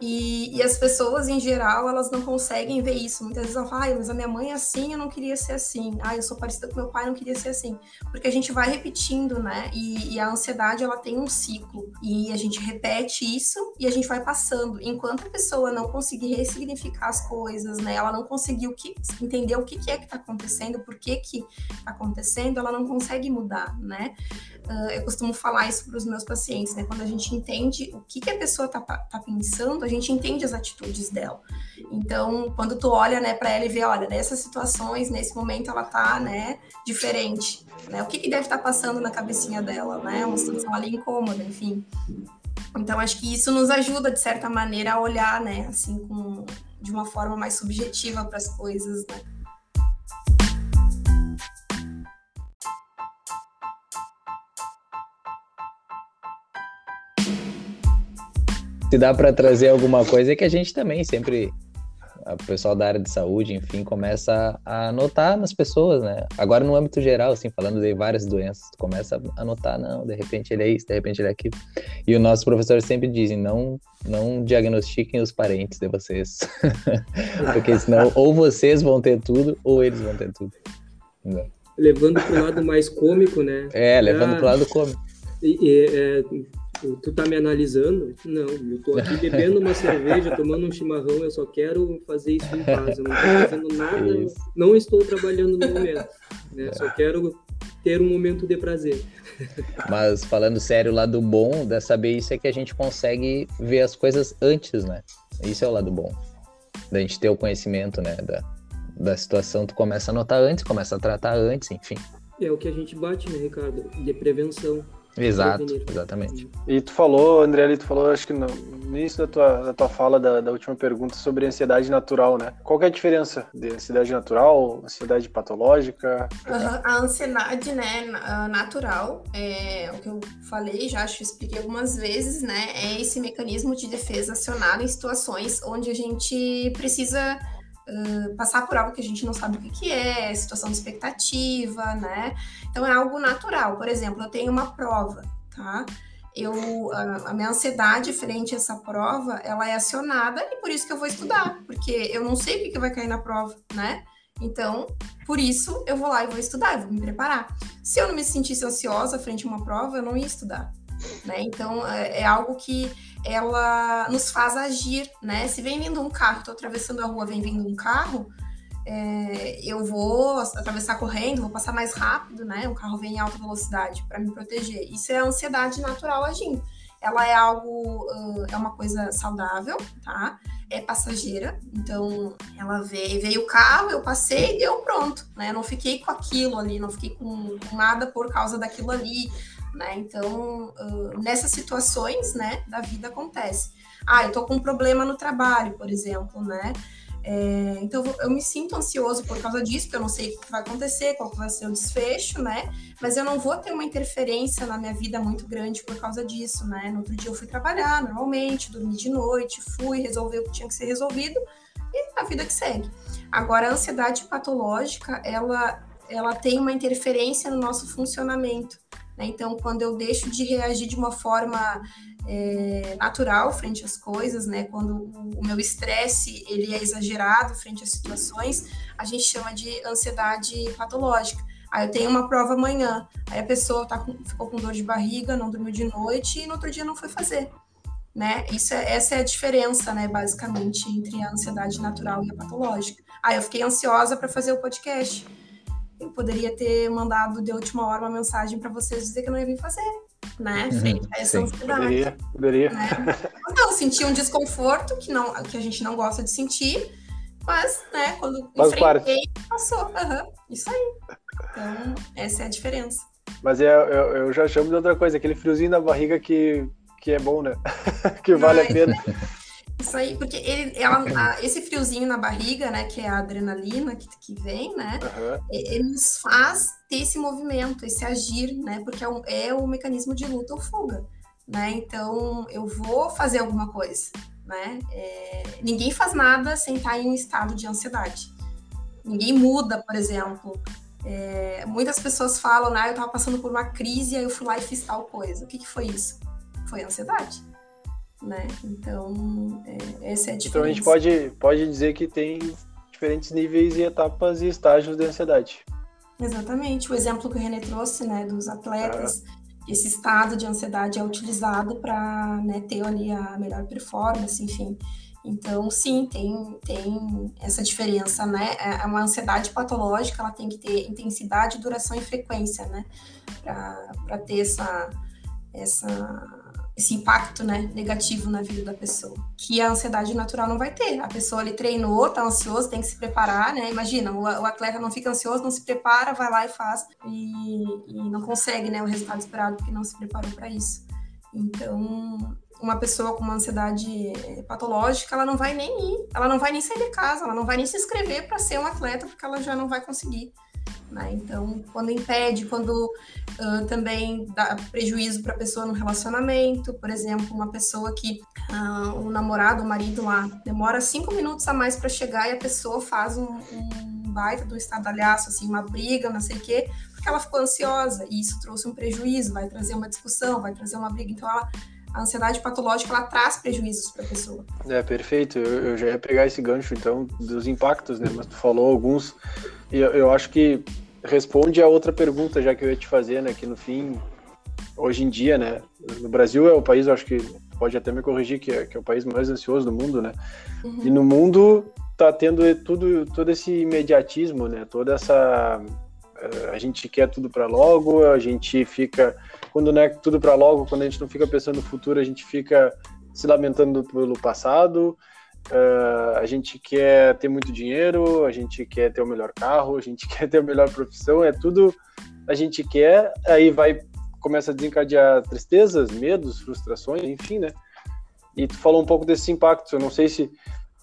E, e, as pessoas, em geral, elas não conseguem ver isso. Muitas vezes elas falam, ah, mas a minha mãe é assim, eu não queria ser assim. Ah, eu sou parecida com meu pai, eu não queria ser assim. Porque a gente vai repetindo, né? E, e, a ansiedade, ela tem um ciclo. E a gente repete isso e a gente vai passando. Enquanto a pessoa não conseguir ressignificar as coisas, né? Ela não conseguiu que, entender o que, que é que tá acontecendo, por que que tá acontecendo, ela não consegue mudar, né? Uh, eu costumo falar isso para os meus pacientes, né? Quando a gente entende o que, que a pessoa tá, tá pensando, a gente entende as atitudes dela. Então, quando tu olha, né, para ela e vê, olha, nessas situações, nesse momento ela tá, né, diferente, né? O que, que deve estar tá passando na cabecinha dela, né? Uma situação ali incômoda, enfim. Então, acho que isso nos ajuda, de certa maneira, a olhar, né, assim, com, de uma forma mais subjetiva para as coisas, né? Se dá para trazer alguma coisa, é que a gente também sempre, o pessoal da área de saúde, enfim, começa a notar nas pessoas, né? Agora no âmbito geral, assim, falando de várias doenças, tu começa a notar, não, de repente ele é isso, de repente ele é aquilo. E os nossos professores sempre dizem, não, não diagnostiquem os parentes de vocês. Porque senão ou vocês vão ter tudo, ou eles vão ter tudo. Levando pro lado mais cômico, né? É, levando ah, pro lado cômico. E, e, é, tu tá me analisando? Não, eu tô aqui bebendo uma cerveja, tomando um chimarrão, eu só quero fazer isso em paz. Eu não tô fazendo nada, isso. não estou trabalhando no momento. Né? Só quero ter um momento de prazer. Mas falando sério, o lado bom de saber isso é que a gente consegue ver as coisas antes, né? Isso é o lado bom. Da gente ter o conhecimento, né? Da, da situação, tu começa a notar antes, começa a tratar antes, enfim. É o que a gente bate, né, Ricardo? De prevenção. Exato, exatamente. E tu falou, André, ali, tu falou, acho que no início da tua, da tua fala, da, da última pergunta, sobre ansiedade natural, né? Qual é a diferença de ansiedade natural, ansiedade patológica? Uhum. A ansiedade, né, natural, é o que eu falei, já acho que expliquei algumas vezes, né? É esse mecanismo de defesa acionado em situações onde a gente precisa Passar por algo que a gente não sabe o que, que é, situação de expectativa, né? Então é algo natural. Por exemplo, eu tenho uma prova, tá? Eu, a, a, minha ansiedade frente a essa prova, ela é acionada e por isso que eu vou estudar, porque eu não sei o que, que vai cair na prova, né? Então, por isso eu vou lá e vou estudar, eu vou me preparar. Se eu não me sentisse ansiosa frente a uma prova, eu não ia estudar, né? Então é, é algo que ela nos faz agir, né? Se vem vindo um carro, estou atravessando a rua, vem vindo um carro, é, eu vou atravessar correndo, vou passar mais rápido, né? O carro vem em alta velocidade para me proteger. Isso é a ansiedade natural agindo. Ela é algo, é uma coisa saudável, tá? É passageira, então ela veio, veio o carro, eu passei e deu pronto, né? não fiquei com aquilo ali, não fiquei com nada por causa daquilo ali né? Então, uh, nessas situações, né, da vida acontece. Ah, eu tô com um problema no trabalho, por exemplo, né? É, então, eu me sinto ansioso por causa disso, porque eu não sei o que vai acontecer, qual vai ser o desfecho, né? Mas eu não vou ter uma interferência na minha vida muito grande por causa disso, né? No outro dia eu fui trabalhar normalmente, dormi de noite, fui resolver o que tinha que ser resolvido e a vida que segue. Agora, a ansiedade patológica, ela, ela tem uma interferência no nosso funcionamento. Né? Então, quando eu deixo de reagir de uma forma é, natural frente às coisas, né? Quando o, meu estresse ele é exagerado frente às situações, a gente chama de ansiedade patológica. Aí eu tenho uma prova amanhã, aí a pessoa tá com, ficou com dor de barriga, não dormiu de noite e no outro dia não foi fazer. né? Isso é, essa é a diferença, né, basicamente, entre a ansiedade natural e a patológica. Ah, eu fiquei ansiosa para fazer o podcast. Eu poderia ter mandado de última hora uma mensagem para vocês dizer que eu não ia vir fazer, né? Uhum, Frente a essa ansiedade. Poderia, poderia. Né? Então, senti um desconforto que, não, que a gente não gosta de sentir, mas, né, quando Faz enfrentei, parte. passou. Uhum, isso aí. Então, essa é a diferença. Mas é, eu, eu já chamo de outra coisa, aquele friozinho na barriga que, que é bom, né? que vale Ai, a pena. Isso aí, porque ele, ela, a, esse friozinho na barriga, né, que é a adrenalina que, que vem, né, uhum. ele nos faz ter esse movimento, esse agir, né, porque é, um, é o mecanismo de luta ou fuga, né, então eu vou fazer alguma coisa, né, é, ninguém faz nada sem estar em um estado de ansiedade, ninguém muda, por exemplo, é, muitas pessoas falam, né, eu estava passando por uma crise, aí eu fui lá e fiz tal coisa, o que, que foi isso? Foi ansiedade né? Então, é, essa é a diferença. Então a gente pode, pode dizer que tem diferentes níveis e etapas e estágios de ansiedade. Exatamente. O exemplo que o René trouxe, né, dos atletas, ah. esse estado de ansiedade é utilizado para né, ter ali a melhor performance, enfim. Então, sim, tem, tem essa diferença, né? É, é uma ansiedade patológica, ela tem que ter intensidade, duração e frequência, né? Para ter essa, essa esse impacto né, negativo na vida da pessoa, que a ansiedade natural não vai ter. A pessoa ali treinou, tá ansioso, tem que se preparar, né? Imagina, o, o atleta não fica ansioso, não se prepara, vai lá e faz e, e não consegue né, o resultado esperado porque não se preparou para isso. Então, uma pessoa com uma ansiedade eh, patológica, ela não vai nem ir, ela não vai nem sair de casa, ela não vai nem se inscrever para ser um atleta porque ela já não vai conseguir. Né? Então, quando impede, quando uh, também dá prejuízo para a pessoa no relacionamento, por exemplo, uma pessoa que uh, o namorado, o marido lá, demora cinco minutos a mais para chegar e a pessoa faz um, um baita do estadalhaço, assim, uma briga, não sei o quê, porque ela ficou ansiosa e isso trouxe um prejuízo, vai trazer uma discussão, vai trazer uma briga. Então, ela a ansiedade patológica ela traz prejuízos para a pessoa. É, perfeito. Eu, eu, já ia pegar esse gancho, então, dos impactos, né? Mas tu falou alguns. Eu, eu acho que responde a outra pergunta já que eu ia te fazer, né? Que no fim, hoje em dia, né? No Brasil é o país, eu acho que pode até me corrigir, que é, que é o país mais ansioso do mundo, né? Uhum. E no mundo tá tendo tudo, todo esse imediatismo, né? Toda essa eh, a gente quer tudo para logo, a gente fica quando não é tudo para logo, quando a gente não fica pensando no futuro, a gente fica se lamentando pelo passado. Uh, a gente quer ter muito dinheiro, a gente quer ter o melhor carro, a gente quer ter a melhor profissão, é tudo a gente quer, aí vai começa a desencadear tristezas, medos, frustrações, enfim, né? E tu falou um pouco desses impactos, eu não sei se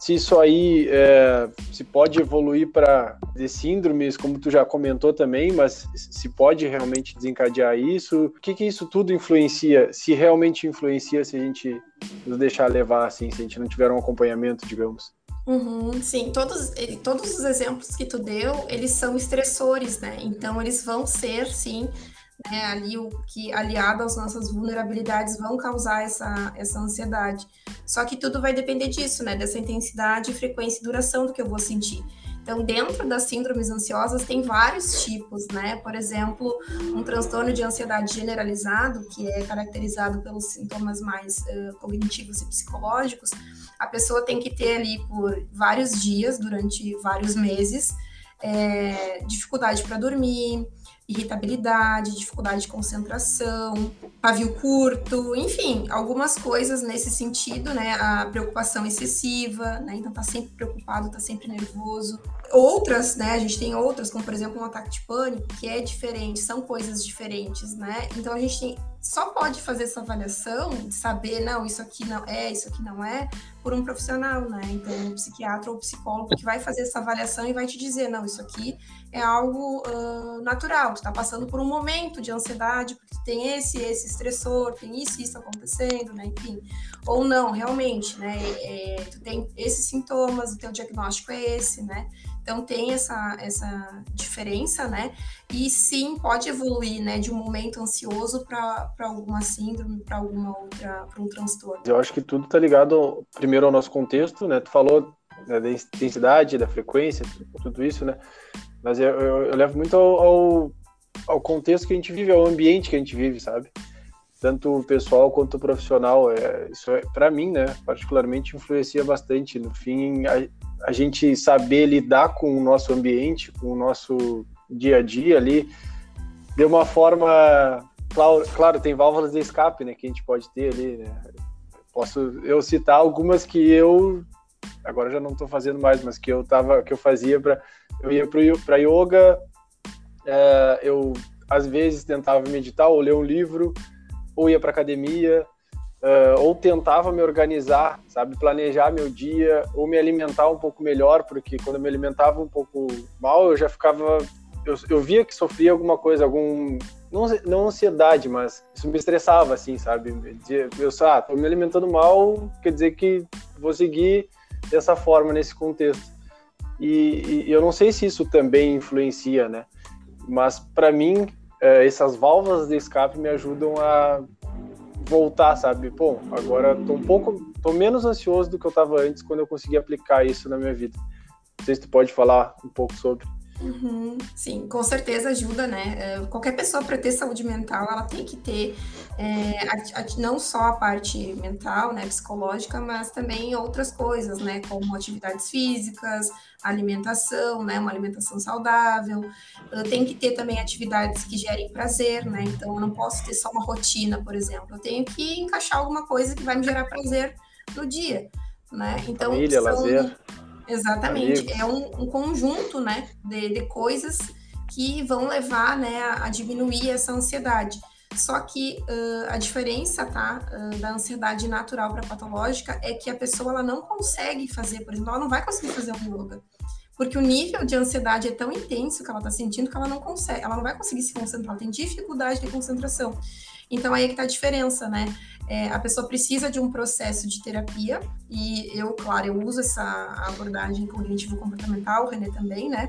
se isso aí é, se pode evoluir para síndromes, como tu já comentou também, mas se pode realmente desencadear isso, o que, que isso tudo influencia? Se realmente influencia se a gente nos deixar levar, assim, se a gente não tiver um acompanhamento, digamos. Uhum, sim, todos, todos os exemplos que tu deu, eles são estressores, né? Então, eles vão ser, sim, né, ali o que aliado às nossas vulnerabilidades vão causar essa, essa ansiedade. Só que tudo vai depender disso, né, dessa intensidade, frequência e duração do que eu vou sentir. Então, dentro das síndromes ansiosas tem vários tipos, né? Por exemplo, um transtorno de ansiedade generalizado, que é caracterizado pelos sintomas mais uh, cognitivos e psicológicos, a pessoa tem que ter ali por vários dias, durante vários meses, é, dificuldade para dormir, irritabilidade, dificuldade de concentração, pavio curto, enfim, algumas coisas nesse sentido, né? A preocupação excessiva, né? Então tá sempre preocupado, tá sempre nervoso. Outras, né? A gente tem outras, como por exemplo um ataque de pânico, que é diferente, são coisas diferentes, né? Então a gente tem, só pode fazer essa avaliação saber, não, isso aqui não é, isso aqui não é, por um profissional, né? Então, um psiquiatra ou psicólogo que vai fazer essa avaliação e vai te dizer, não, isso aqui é algo uh, natural, tu tá passando por um momento de ansiedade, porque tem esse, esse estressor, tem isso, isso acontecendo, né? Enfim, ou não, realmente, né? É, tu tem esses sintomas, o teu diagnóstico é esse, né? Então tem essa, essa diferença, né? E sim, pode evoluir, né, de um momento ansioso para alguma síndrome, para alguma outra, para um transtorno. Eu acho que tudo está ligado primeiro ao nosso contexto, né? Tu falou né, da intensidade, da frequência, tudo isso, né? Mas eu, eu, eu levo muito ao, ao, ao, contexto que a gente vive, ao ambiente que a gente vive, sabe? Tanto pessoal quanto profissional. É, isso é, para mim, né, particularmente influencia bastante. No fim, a, a gente saber lidar com o nosso ambiente, com o nosso dia a dia ali, de uma forma claro, claro, tem válvulas de escape, né, que a gente pode ter ali, né? Posso eu citar algumas que eu agora já não estou fazendo mais, mas que eu tava, que eu fazia para eu ia para yoga, é, eu às vezes tentava meditar ou ler um livro, ou ia para academia, uh, ou tentava me organizar, sabe, planejar meu dia, ou me alimentar um pouco melhor, porque quando eu me alimentava um pouco mal, eu já ficava, eu, eu via que sofria alguma coisa, algum não, não ansiedade, mas isso me estressava, assim, sabe? Eu, ah, tô me alimentando mal, quer dizer que vou seguir dessa forma, nesse contexto. E, e eu não sei se isso também influencia, né? Mas para mim, essas válvulas de escape me ajudam a voltar, sabe? Bom, agora tô um pouco, tô menos ansioso do que eu estava antes quando eu consegui aplicar isso na minha vida. Não sei se tu pode falar um pouco sobre. Uhum, sim, com certeza ajuda, né? É, qualquer pessoa para ter saúde mental, ela tem que ter é, a, a, não só a parte mental, né, psicológica, mas também outras coisas, né, como atividades físicas, alimentação, né, uma alimentação saudável. Eu tenho que ter também atividades que gerem prazer, né? Então eu não posso ter só uma rotina, por exemplo. Eu tenho que encaixar alguma coisa que vai me gerar prazer no dia, né? Então Família, são... lazer Exatamente. Amigos. É um, um, conjunto né, de, de, coisas que vão levar né, a, a diminuir essa ansiedade. Só que uh, a diferença tá, uh, da ansiedade natural para patológica é que a pessoa ela não consegue fazer, por exemplo, ela não vai conseguir fazer um yoga. Porque o nível de ansiedade é tão intenso que ela está sentindo que ela não consegue, ela não vai conseguir se concentrar, ela tem dificuldade de concentração. Então aí é que tá a diferença, né? É, a pessoa precisa de um processo de terapia, e eu, claro, eu uso essa abordagem cognitivo comportamental, o René também, né?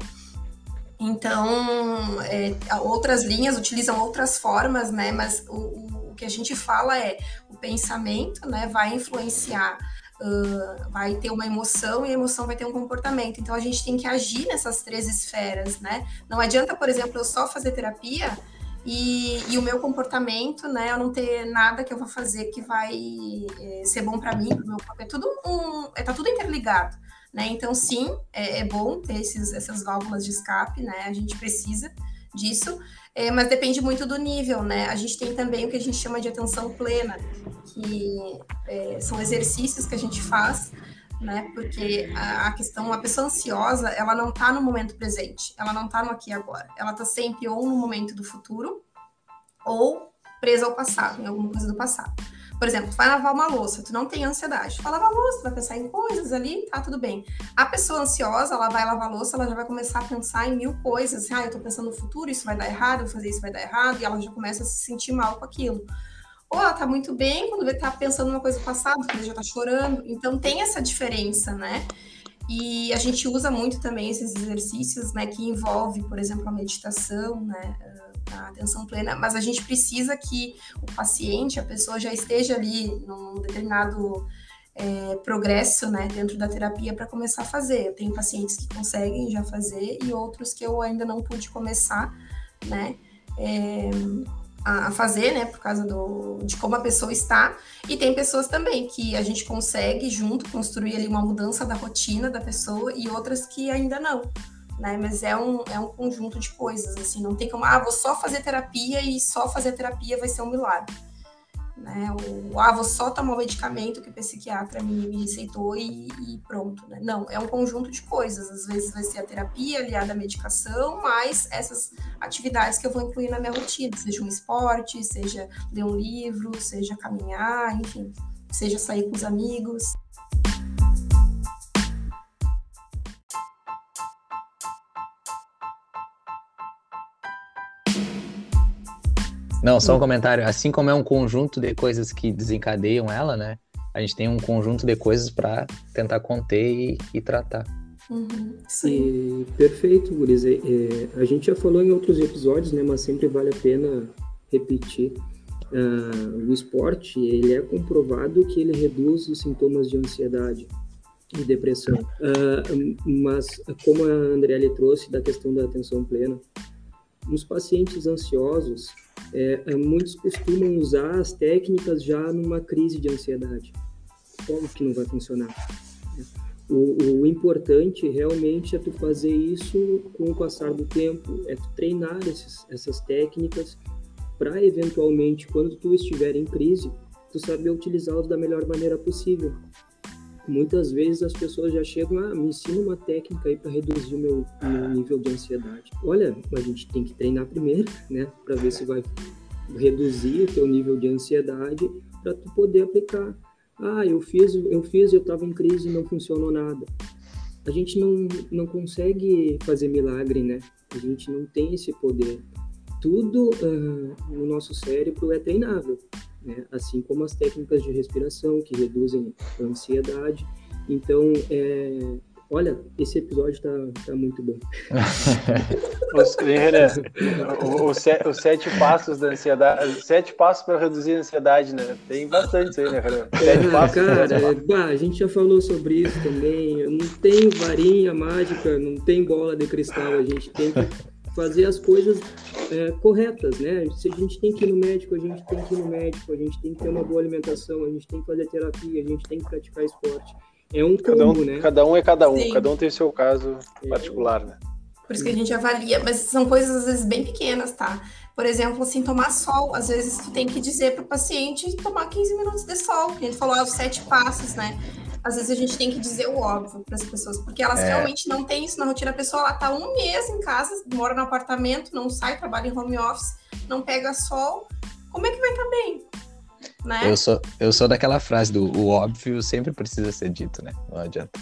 Então, é, outras linhas utilizam outras formas, né? Mas o, o, que a gente fala é o pensamento, né? Vai influenciar, uh, vai ter uma emoção e a emoção vai ter um comportamento. Então, a gente tem que agir nessas três esferas, né? Não adianta, por exemplo, eu só fazer terapia e, e, o meu comportamento, né, eu não ter nada que eu vou fazer que vai é, ser bom para mim, pro meu corpo, é tudo um, é, tá tudo interligado, né? Então sim, é, é, bom ter esses, essas válvulas de escape, né? A gente precisa disso, é, mas depende muito do nível, né? A gente tem também o que a gente chama de atenção plena, que é, são exercícios que a gente faz né? Porque a, questão, a pessoa ansiosa, ela não está no momento presente, ela não está no aqui e agora. Ela está sempre ou no momento do futuro ou presa ao passado, em alguma coisa do passado. Por exemplo, tu vai lavar uma louça, tu não tem ansiedade. Tu vai lavar louça, tu vai pensar em coisas ali, tá tudo bem. A pessoa ansiosa, ela vai lavar louça, ela já vai começar a pensar em mil coisas. Ah, eu tô pensando no futuro, isso vai dar errado, eu vou fazer isso vai dar errado, e ela já começa a se sentir mal com aquilo ou ela tá muito bem quando vê tá pensando numa coisa passada, quando já tá chorando. Então tem essa diferença, né? E a gente usa muito também esses exercícios, né, que envolve, por exemplo, a meditação, né, a atenção plena, mas a gente precisa que o paciente, a pessoa já esteja ali num determinado é, progresso, né, dentro da terapia para começar a fazer. Eu tenho pacientes que conseguem já fazer e outros que eu ainda não pude começar, né, é, a fazer, né, por causa do, de como a pessoa está. E tem pessoas também que a gente consegue junto construir ali uma mudança da rotina da pessoa e outras que ainda não, né? Mas é um, é um conjunto de coisas, assim, não tem como, ah, vou só fazer terapia e só fazer terapia vai ser um milagre né? O, ah, vou só tomar o medicamento que o psiquiatra me, me receitou e, e, pronto, né? Não, é um conjunto de coisas. Às vezes vai ser a terapia aliada à medicação, mais essas atividades que eu vou incluir na minha rotina, seja um esporte, seja ler um livro, seja caminhar, enfim, seja sair com os amigos. Não, só um comentário. Assim como é um conjunto de coisas que desencadeiam ela, né? A gente tem um conjunto de coisas para tentar conter e, e tratar. Uhum, sim. perfeito, Guriz. É, é, a gente já falou em outros episódios, né? Mas sempre vale a pena repetir. Uh, o esporte, ele é comprovado que ele reduz os sintomas de ansiedade e depressão. Uh, mas, como a Andriele trouxe da questão da atenção plena, nos pacientes ansiosos, É, é, muitos costumam usar as técnicas já numa crise de ansiedade. Como que não vai funcionar? O, o, importante realmente é tu fazer isso com o passar do tempo, é tu treinar esses, essas técnicas para eventualmente, quando tu estiver em crise, tu saber utilizá-los da melhor maneira possível. Muitas vezes as pessoas já chegam, ah, me ensina uma técnica aí para reduzir o meu, meu, nível de ansiedade. Olha, a gente tem que treinar primeiro, né, para ver se vai reduzir o teu nível de ansiedade para tu poder aplicar. Ah, eu fiz, eu fiz, eu estava em crise e não funcionou nada. A gente não, não consegue fazer milagre, né? A gente não tem esse poder. Tudo uh, no nosso cérebro é treinável né? assim como as técnicas de respiração que reduzem a ansiedade. Então, é, olha, esse episódio tá, tá muito bom. os, René, o, o, os sete passos da ansiedade, sete passos para reduzir a ansiedade, né? Tem bastante isso aí, né, René? Sete é, passos. Cara, é, bah, a gente já falou sobre isso também. Eu não tenho varinha mágica, não tem bola de cristal. A gente tem que fazer as coisas é, corretas, né? Se a gente tem que ir no médico, a gente tem que ir no médico, a gente tem que ter uma boa alimentação, a gente tem que fazer terapia, a gente tem que praticar esporte. É um cada combo, um, né? Cada um é cada um, Sim. cada um tem o seu caso particular, né? Por isso que a gente avalia, mas são coisas às vezes bem pequenas, tá? Por exemplo, assim, tomar sol. Às vezes tu tem que dizer para o paciente tomar 15 minutos de sol. A gente falou ah, os sete passos, né? Às vezes a gente tem que dizer o óbvio para as pessoas, porque elas é. realmente não têm isso na rotina. A pessoa ela tá um mês em casa, mora no apartamento, não sai, trabalha em home office, não pega sol. Como é que vai estar tá bem? Né? Eu sou, eu sou daquela frase do o óbvio sempre precisa ser dito, né? Não adianta.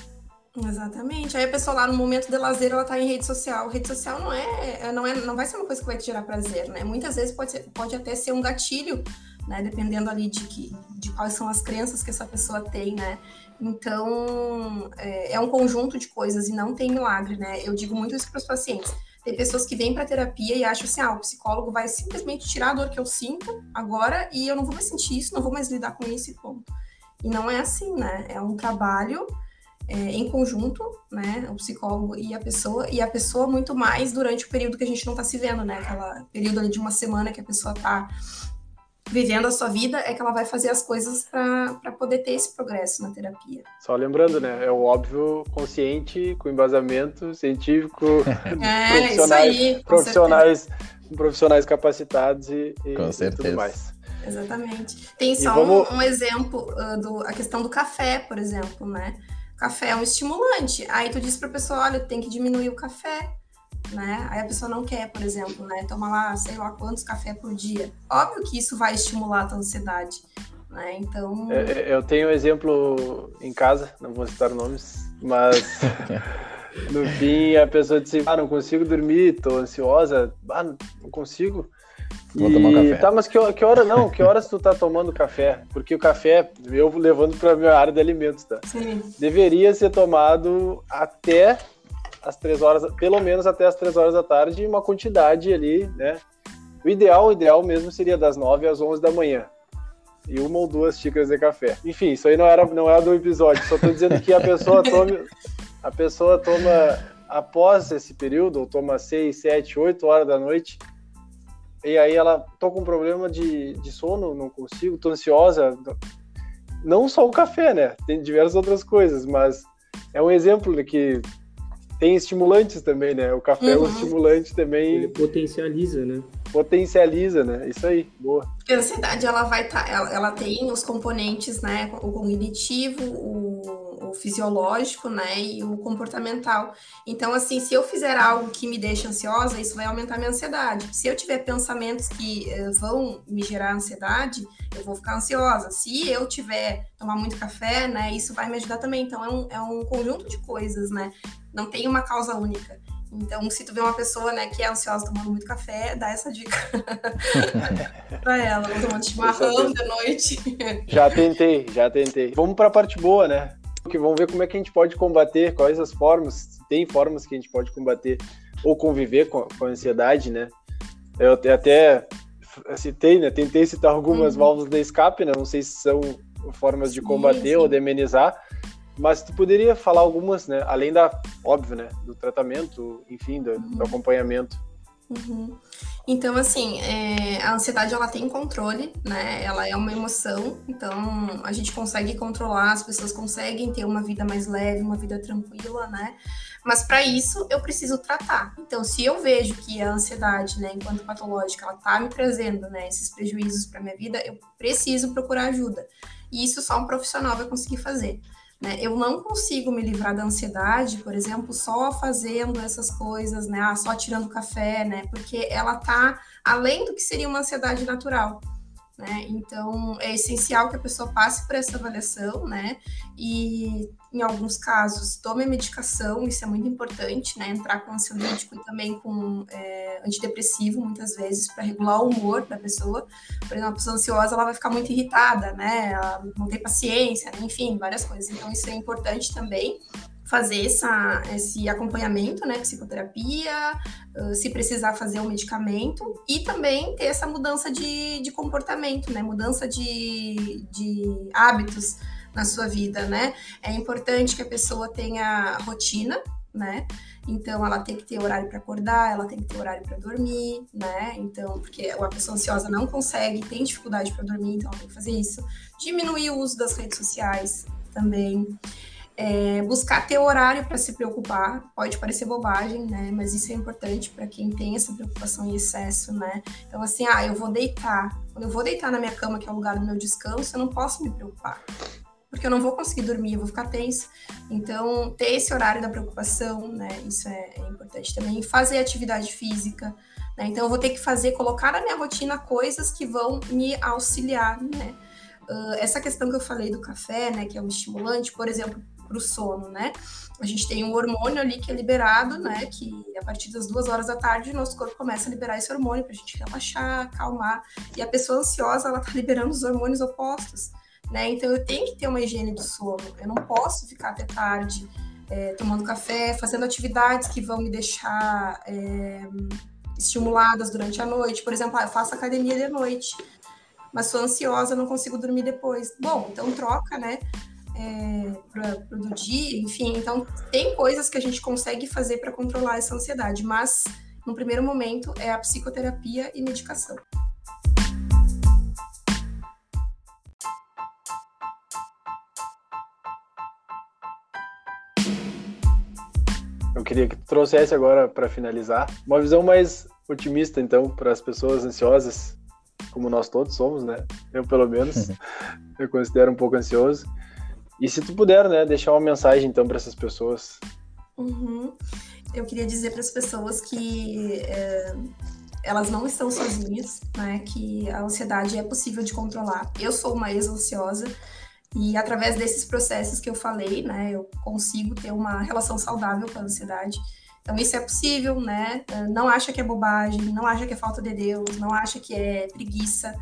Exatamente. Aí a pessoa lá no momento de lazer, ela tá em rede social. Rede social não é, não é, não vai ser uma coisa que vai te gerar prazer, né? Muitas vezes pode, ser, pode até ser um gatilho, né? Dependendo ali de que, de quais são as crenças que essa pessoa tem, né? Então, é, é, um conjunto de coisas e não tem milagre, né? Eu digo muito isso para os pacientes. Tem pessoas que vêm para terapia e acham assim: ah, o psicólogo vai simplesmente tirar a dor que eu sinto agora e eu não vou mais sentir isso, não vou mais lidar com isso e ponto. E não é assim, né? É um trabalho é, em conjunto, né? O psicólogo e a pessoa, e a pessoa muito mais durante o período que a gente não está se vendo, né? Aquela período de uma semana que a pessoa está vivendo a sua vida, é que ela vai fazer as coisas para poder ter esse progresso na terapia. Só lembrando, né? É o óbvio consciente, com embasamento científico, é, profissionais, isso aí, profissionais, profissionais capacitados e, e, com certeza. tudo mais. Exatamente. Tem só vamos... um, um, exemplo, uh, do, a questão do café, por exemplo, né? Café é um estimulante. Aí tu diz para a pessoa, olha, tem que diminuir o café né? Aí a pessoa não quer, por exemplo, né? Toma lá, sei lá quantos café por dia. Óbvio que isso vai estimular a tua ansiedade, né? Então. É, é, eu tenho um exemplo em casa, não vou citar nomes, mas no fim a pessoa disse: Ah, não consigo dormir, tô ansiosa, ah, não consigo. Vou e, tomar café. Tá, mas que, que hora não? Que horas tu tá tomando café? Porque o café, eu levando para minha área de alimentos, tá? Sim. Deveria ser tomado até às três horas, pelo menos até as três horas da tarde, uma quantidade ali, né? O ideal, o ideal mesmo seria das nove às onze da manhã. E uma ou duas xícaras de café. Enfim, isso aí não era, não era do episódio, só tô dizendo que a pessoa tome, a pessoa toma após esse período, ou toma seis, sete, oito horas da noite, e aí ela tô com problema de, de sono, não consigo, tô ansiosa. Não só o café, né? Tem diversas outras coisas, mas é um exemplo de que tem estimulantes também, né? O café uhum. é um uhum. estimulante também. Ele potencializa, né? Potencializa, né? Isso aí, boa. Porque a ansiedade, ela vai estar, tá, ela, ela, tem os componentes, né? O cognitivo, o, o, fisiológico, né? E o comportamental. Então, assim, se eu fizer algo que me deixa ansiosa, isso vai aumentar minha ansiedade. Se eu tiver pensamentos que uh, vão me gerar ansiedade, eu vou ficar ansiosa. Se eu tiver tomar muito café, né? Isso vai me ajudar também. Então, é um, é um conjunto de coisas, né? Não tem uma causa única. Então, se tu vê uma pessoa, né, que é ansiosa tomando muito café, dá essa dica pra ela, tomando chimarrão de noite. já tentei, já tentei. Vamos para a parte boa, né? Que vamos ver como é que a gente pode combater, quais as formas, tem formas que a gente pode combater ou conviver com, com a ansiedade, né? Eu até citei, né? Tentei citar algumas uhum. válvulas de escape, né? Não sei se são formas de combater sim, sim. ou de amenizar, mas tu poderia falar algumas, né? Além da, óbvio, né? Do tratamento, enfim, do, do uhum. acompanhamento. Uhum. Então, assim, é, a ansiedade ela tem controle, né? Ela é uma emoção, então a gente consegue controlar, as pessoas conseguem ter uma vida mais leve, uma vida tranquila, né? Mas para isso eu preciso tratar. Então, se eu vejo que a ansiedade, né, enquanto patológica, ela tá me trazendo, né, esses prejuízos para minha vida, eu preciso procurar ajuda. E isso só um profissional vai conseguir fazer. Né? Eu não consigo me livrar da ansiedade, por exemplo, só fazendo essas coisas, né? Ah, só tirando café, né? Porque ela tá além do que seria uma ansiedade natural. Né? Então, é essencial que a pessoa passe por essa avaliação, né? E, em alguns casos, tome a medicação, isso é muito importante, né? Entrar com ansiolítico e também com é, antidepressivo, muitas vezes, para regular o humor da pessoa. Por exemplo, uma pessoa ansiosa, ela vai ficar muito irritada, né? Ela não tem paciência, enfim, várias coisas. Então, isso é importante também fazer essa, esse acompanhamento, né, psicoterapia, se precisar fazer um medicamento e também ter essa mudança de, de comportamento, né, mudança de, de hábitos na sua vida, né. É importante que a pessoa tenha rotina, né, então ela tem que ter horário para acordar, ela tem que ter horário para dormir, né? Então, porque a pessoa ansiosa não consegue, tem dificuldade para dormir, então ela tem que fazer isso. Diminuir o uso das redes sociais também. É, buscar ter horário para se preocupar, pode parecer bobagem, né? Mas isso é importante para quem tem essa preocupação em excesso, né? Então, assim, ah, eu vou deitar. Quando eu vou deitar na minha cama, que é o lugar do meu descanso, eu não posso me preocupar. Porque eu não vou conseguir dormir, eu vou ficar tenso. Então, ter esse horário da preocupação, né? Isso é, é importante também. Fazer atividade física, né? Então, eu vou ter que fazer, colocar na minha rotina coisas que vão me auxiliar, né? Uh, essa questão que eu falei do café, né, que é um estimulante, por exemplo, para o sono, né? A gente tem um hormônio ali que é liberado, né? Que a partir das duas horas da tarde, nosso corpo começa a liberar esse hormônio para a gente relaxar, acalmar. E a pessoa ansiosa, ela tá liberando os hormônios opostos, né? Então eu tenho que ter uma higiene do sono. Eu não posso ficar até tarde é, tomando café, fazendo atividades que vão me deixar é, estimuladas durante a noite. Por exemplo, ah, eu faço academia de noite, mas sou ansiosa, não consigo dormir depois. Bom, então troca, né? É, para do dia, enfim. Então, tem coisas que a gente consegue fazer para controlar essa ansiedade, mas no primeiro momento é a psicoterapia e medicação. Eu queria que tu trouxesse agora para finalizar uma visão mais otimista, então, para as pessoas ansiosas, como nós todos somos, né? Eu, pelo menos, eu considero um pouco ansioso. E se tu puder, né, deixar uma mensagem então para essas pessoas. Uhum. Eu queria dizer para as pessoas que é, elas não estão sozinhas, né? Que a ansiedade é possível de controlar. Eu sou uma ex-ansiosa e através desses processos que eu falei, né, eu consigo ter uma relação saudável com a ansiedade. Então isso é possível, né? Não acha que é bobagem, não acha que é falta de Deus, não acha que é preguiça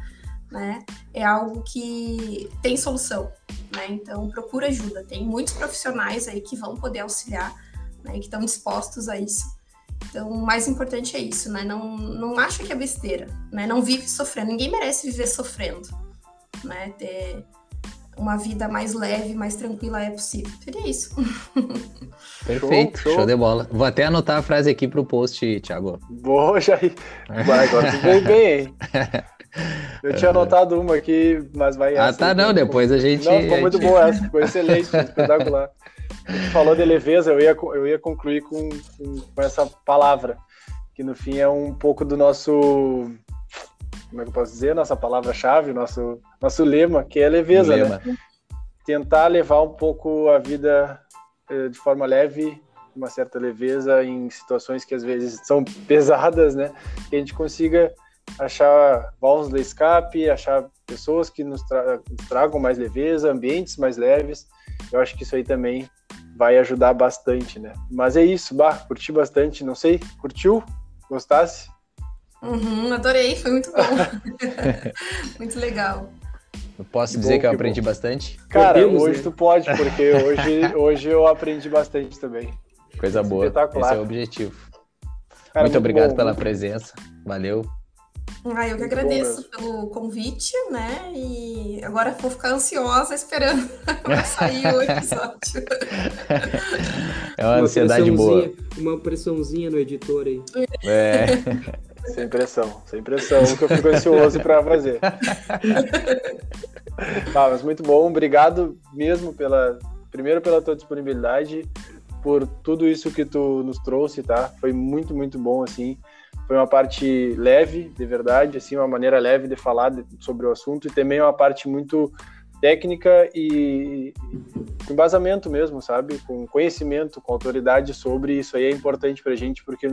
né? É algo que tem solução, né? Então procura ajuda. Tem muitos profissionais aí que vão poder auxiliar, né? Que estão dispostos a isso. Então, o mais importante é isso, né? Não, não acha que é besteira, né? Não vive sofrendo. Ninguém merece viver sofrendo, né? Ter uma vida mais leve, mais tranquila é possível. Seria isso. Perfeito, show, show. show de bola. Vou até anotar a frase aqui pro post, Thiago. Boa, Jair. Vai, agora tu veio bem, hein? Eu tinha anotado uma aqui, mas vai Ah, tá, não, depois a gente... Não, ficou muito boa essa, ficou excelente, espetacular. Gente falou de leveza, eu ia, eu ia concluir com, com, com essa palavra, que no fim é um pouco do nosso como é que eu posso dizer, nossa palavra-chave, nosso, nosso lema, que é leveza, né? lema. né? Tentar levar um pouco a vida eh, de forma leve, uma certa leveza em situações que às vezes são pesadas, né? Que a gente consiga achar válvulas de escape, achar pessoas que nos, tra tragam mais leveza, ambientes mais leves. Eu acho que isso aí também vai ajudar bastante, né? Mas é isso, bah, curti bastante, não sei, curtiu? Gostasse? Uhum, adorei, foi muito bom. muito legal. Eu posso que dizer bom, que eu aprendi bom. bastante? Cara, Podemos, hoje né? tu pode, porque hoje, hoje eu aprendi bastante também. Coisa boa. Esse é o objetivo. Cara, muito, muito, obrigado bom, pela muito... presença. Valeu. Ah, eu que Muito agradeço pelo convite, né? E agora vou ficar ansiosa esperando sair o episódio. É uma ansiedade boa. pressãozinha- Uma pressãozinha no editor aí. É. Sem pressão, sem pressão, que eu fico ansioso para fazer. Ah, mas muito bom, obrigado mesmo pela, primeiro pela tua disponibilidade, por tudo isso que tu nos trouxe, tá? Foi muito, muito bom, assim. Foi uma parte leve, de verdade, assim, uma maneira leve de falar de- sobre o assunto e também uma parte muito técnica e embasamento mesmo, sabe? Com conhecimento, com autoridade sobre isso aí é importante pra gente, porque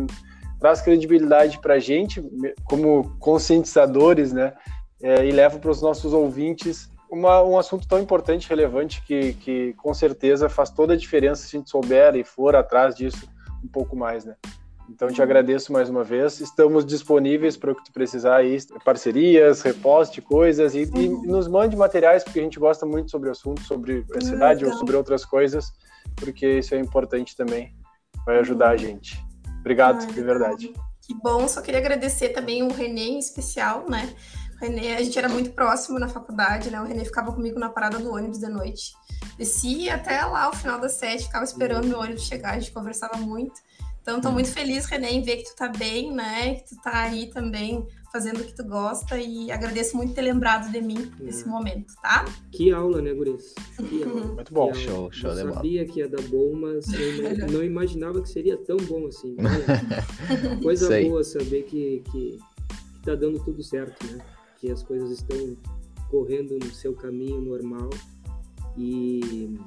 traz credibilidade pra gente, me- como conscientizadores, né? É, e leva para os nossos ouvintes uma, um assunto tão importante, relevante, que, que com certeza faz toda a diferença se a gente souber e for atrás disso um pouco mais, né? Então, te agradeço mais uma vez. Estamos disponíveis para o que tu precisar aí, parcerias, reposte, coisas, e, e nos mande materiais, porque a gente gosta muito sobre o assunto, sobre a cidade ou sobre outras coisas, porque isso é importante também, vai ajudar a gente. Obrigado, Ai, de verdade. Que bom, só queria agradecer também o Renê em especial, né? O Renê, a gente era muito próximo na faculdade, né? O Renê ficava comigo na parada do ônibus de noite. Descia até lá o final das sete, ficava esperando meu ônibus chegar, a gente conversava muito. Então, tô muito feliz, Renê, em ver que tu tá bem, né? Que tu tá aí também fazendo o que tu gosta e agradeço muito ter lembrado de mim nesse É. momento, tá? Que aula, né, Guris? Que aula. Muito bom. Que Show, aula. show Eu de bola. sabia que ia dar bom, mas eu não imaginava que seria tão bom assim. Olha, Coisa aí. boa saber que, que, que tá dando tudo certo, né? Que as coisas estão correndo no seu caminho normal. E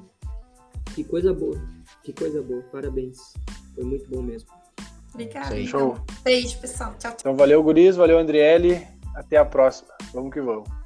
que coisa boa, que coisa boa. Parabéns. Foi muito bom mesmo. Obrigada. Então. Show. Beijo, pessoal. Tchau, tchau. Então, valeu, Guris, valeu, Andriele. Até a próxima. Vamos que vamos.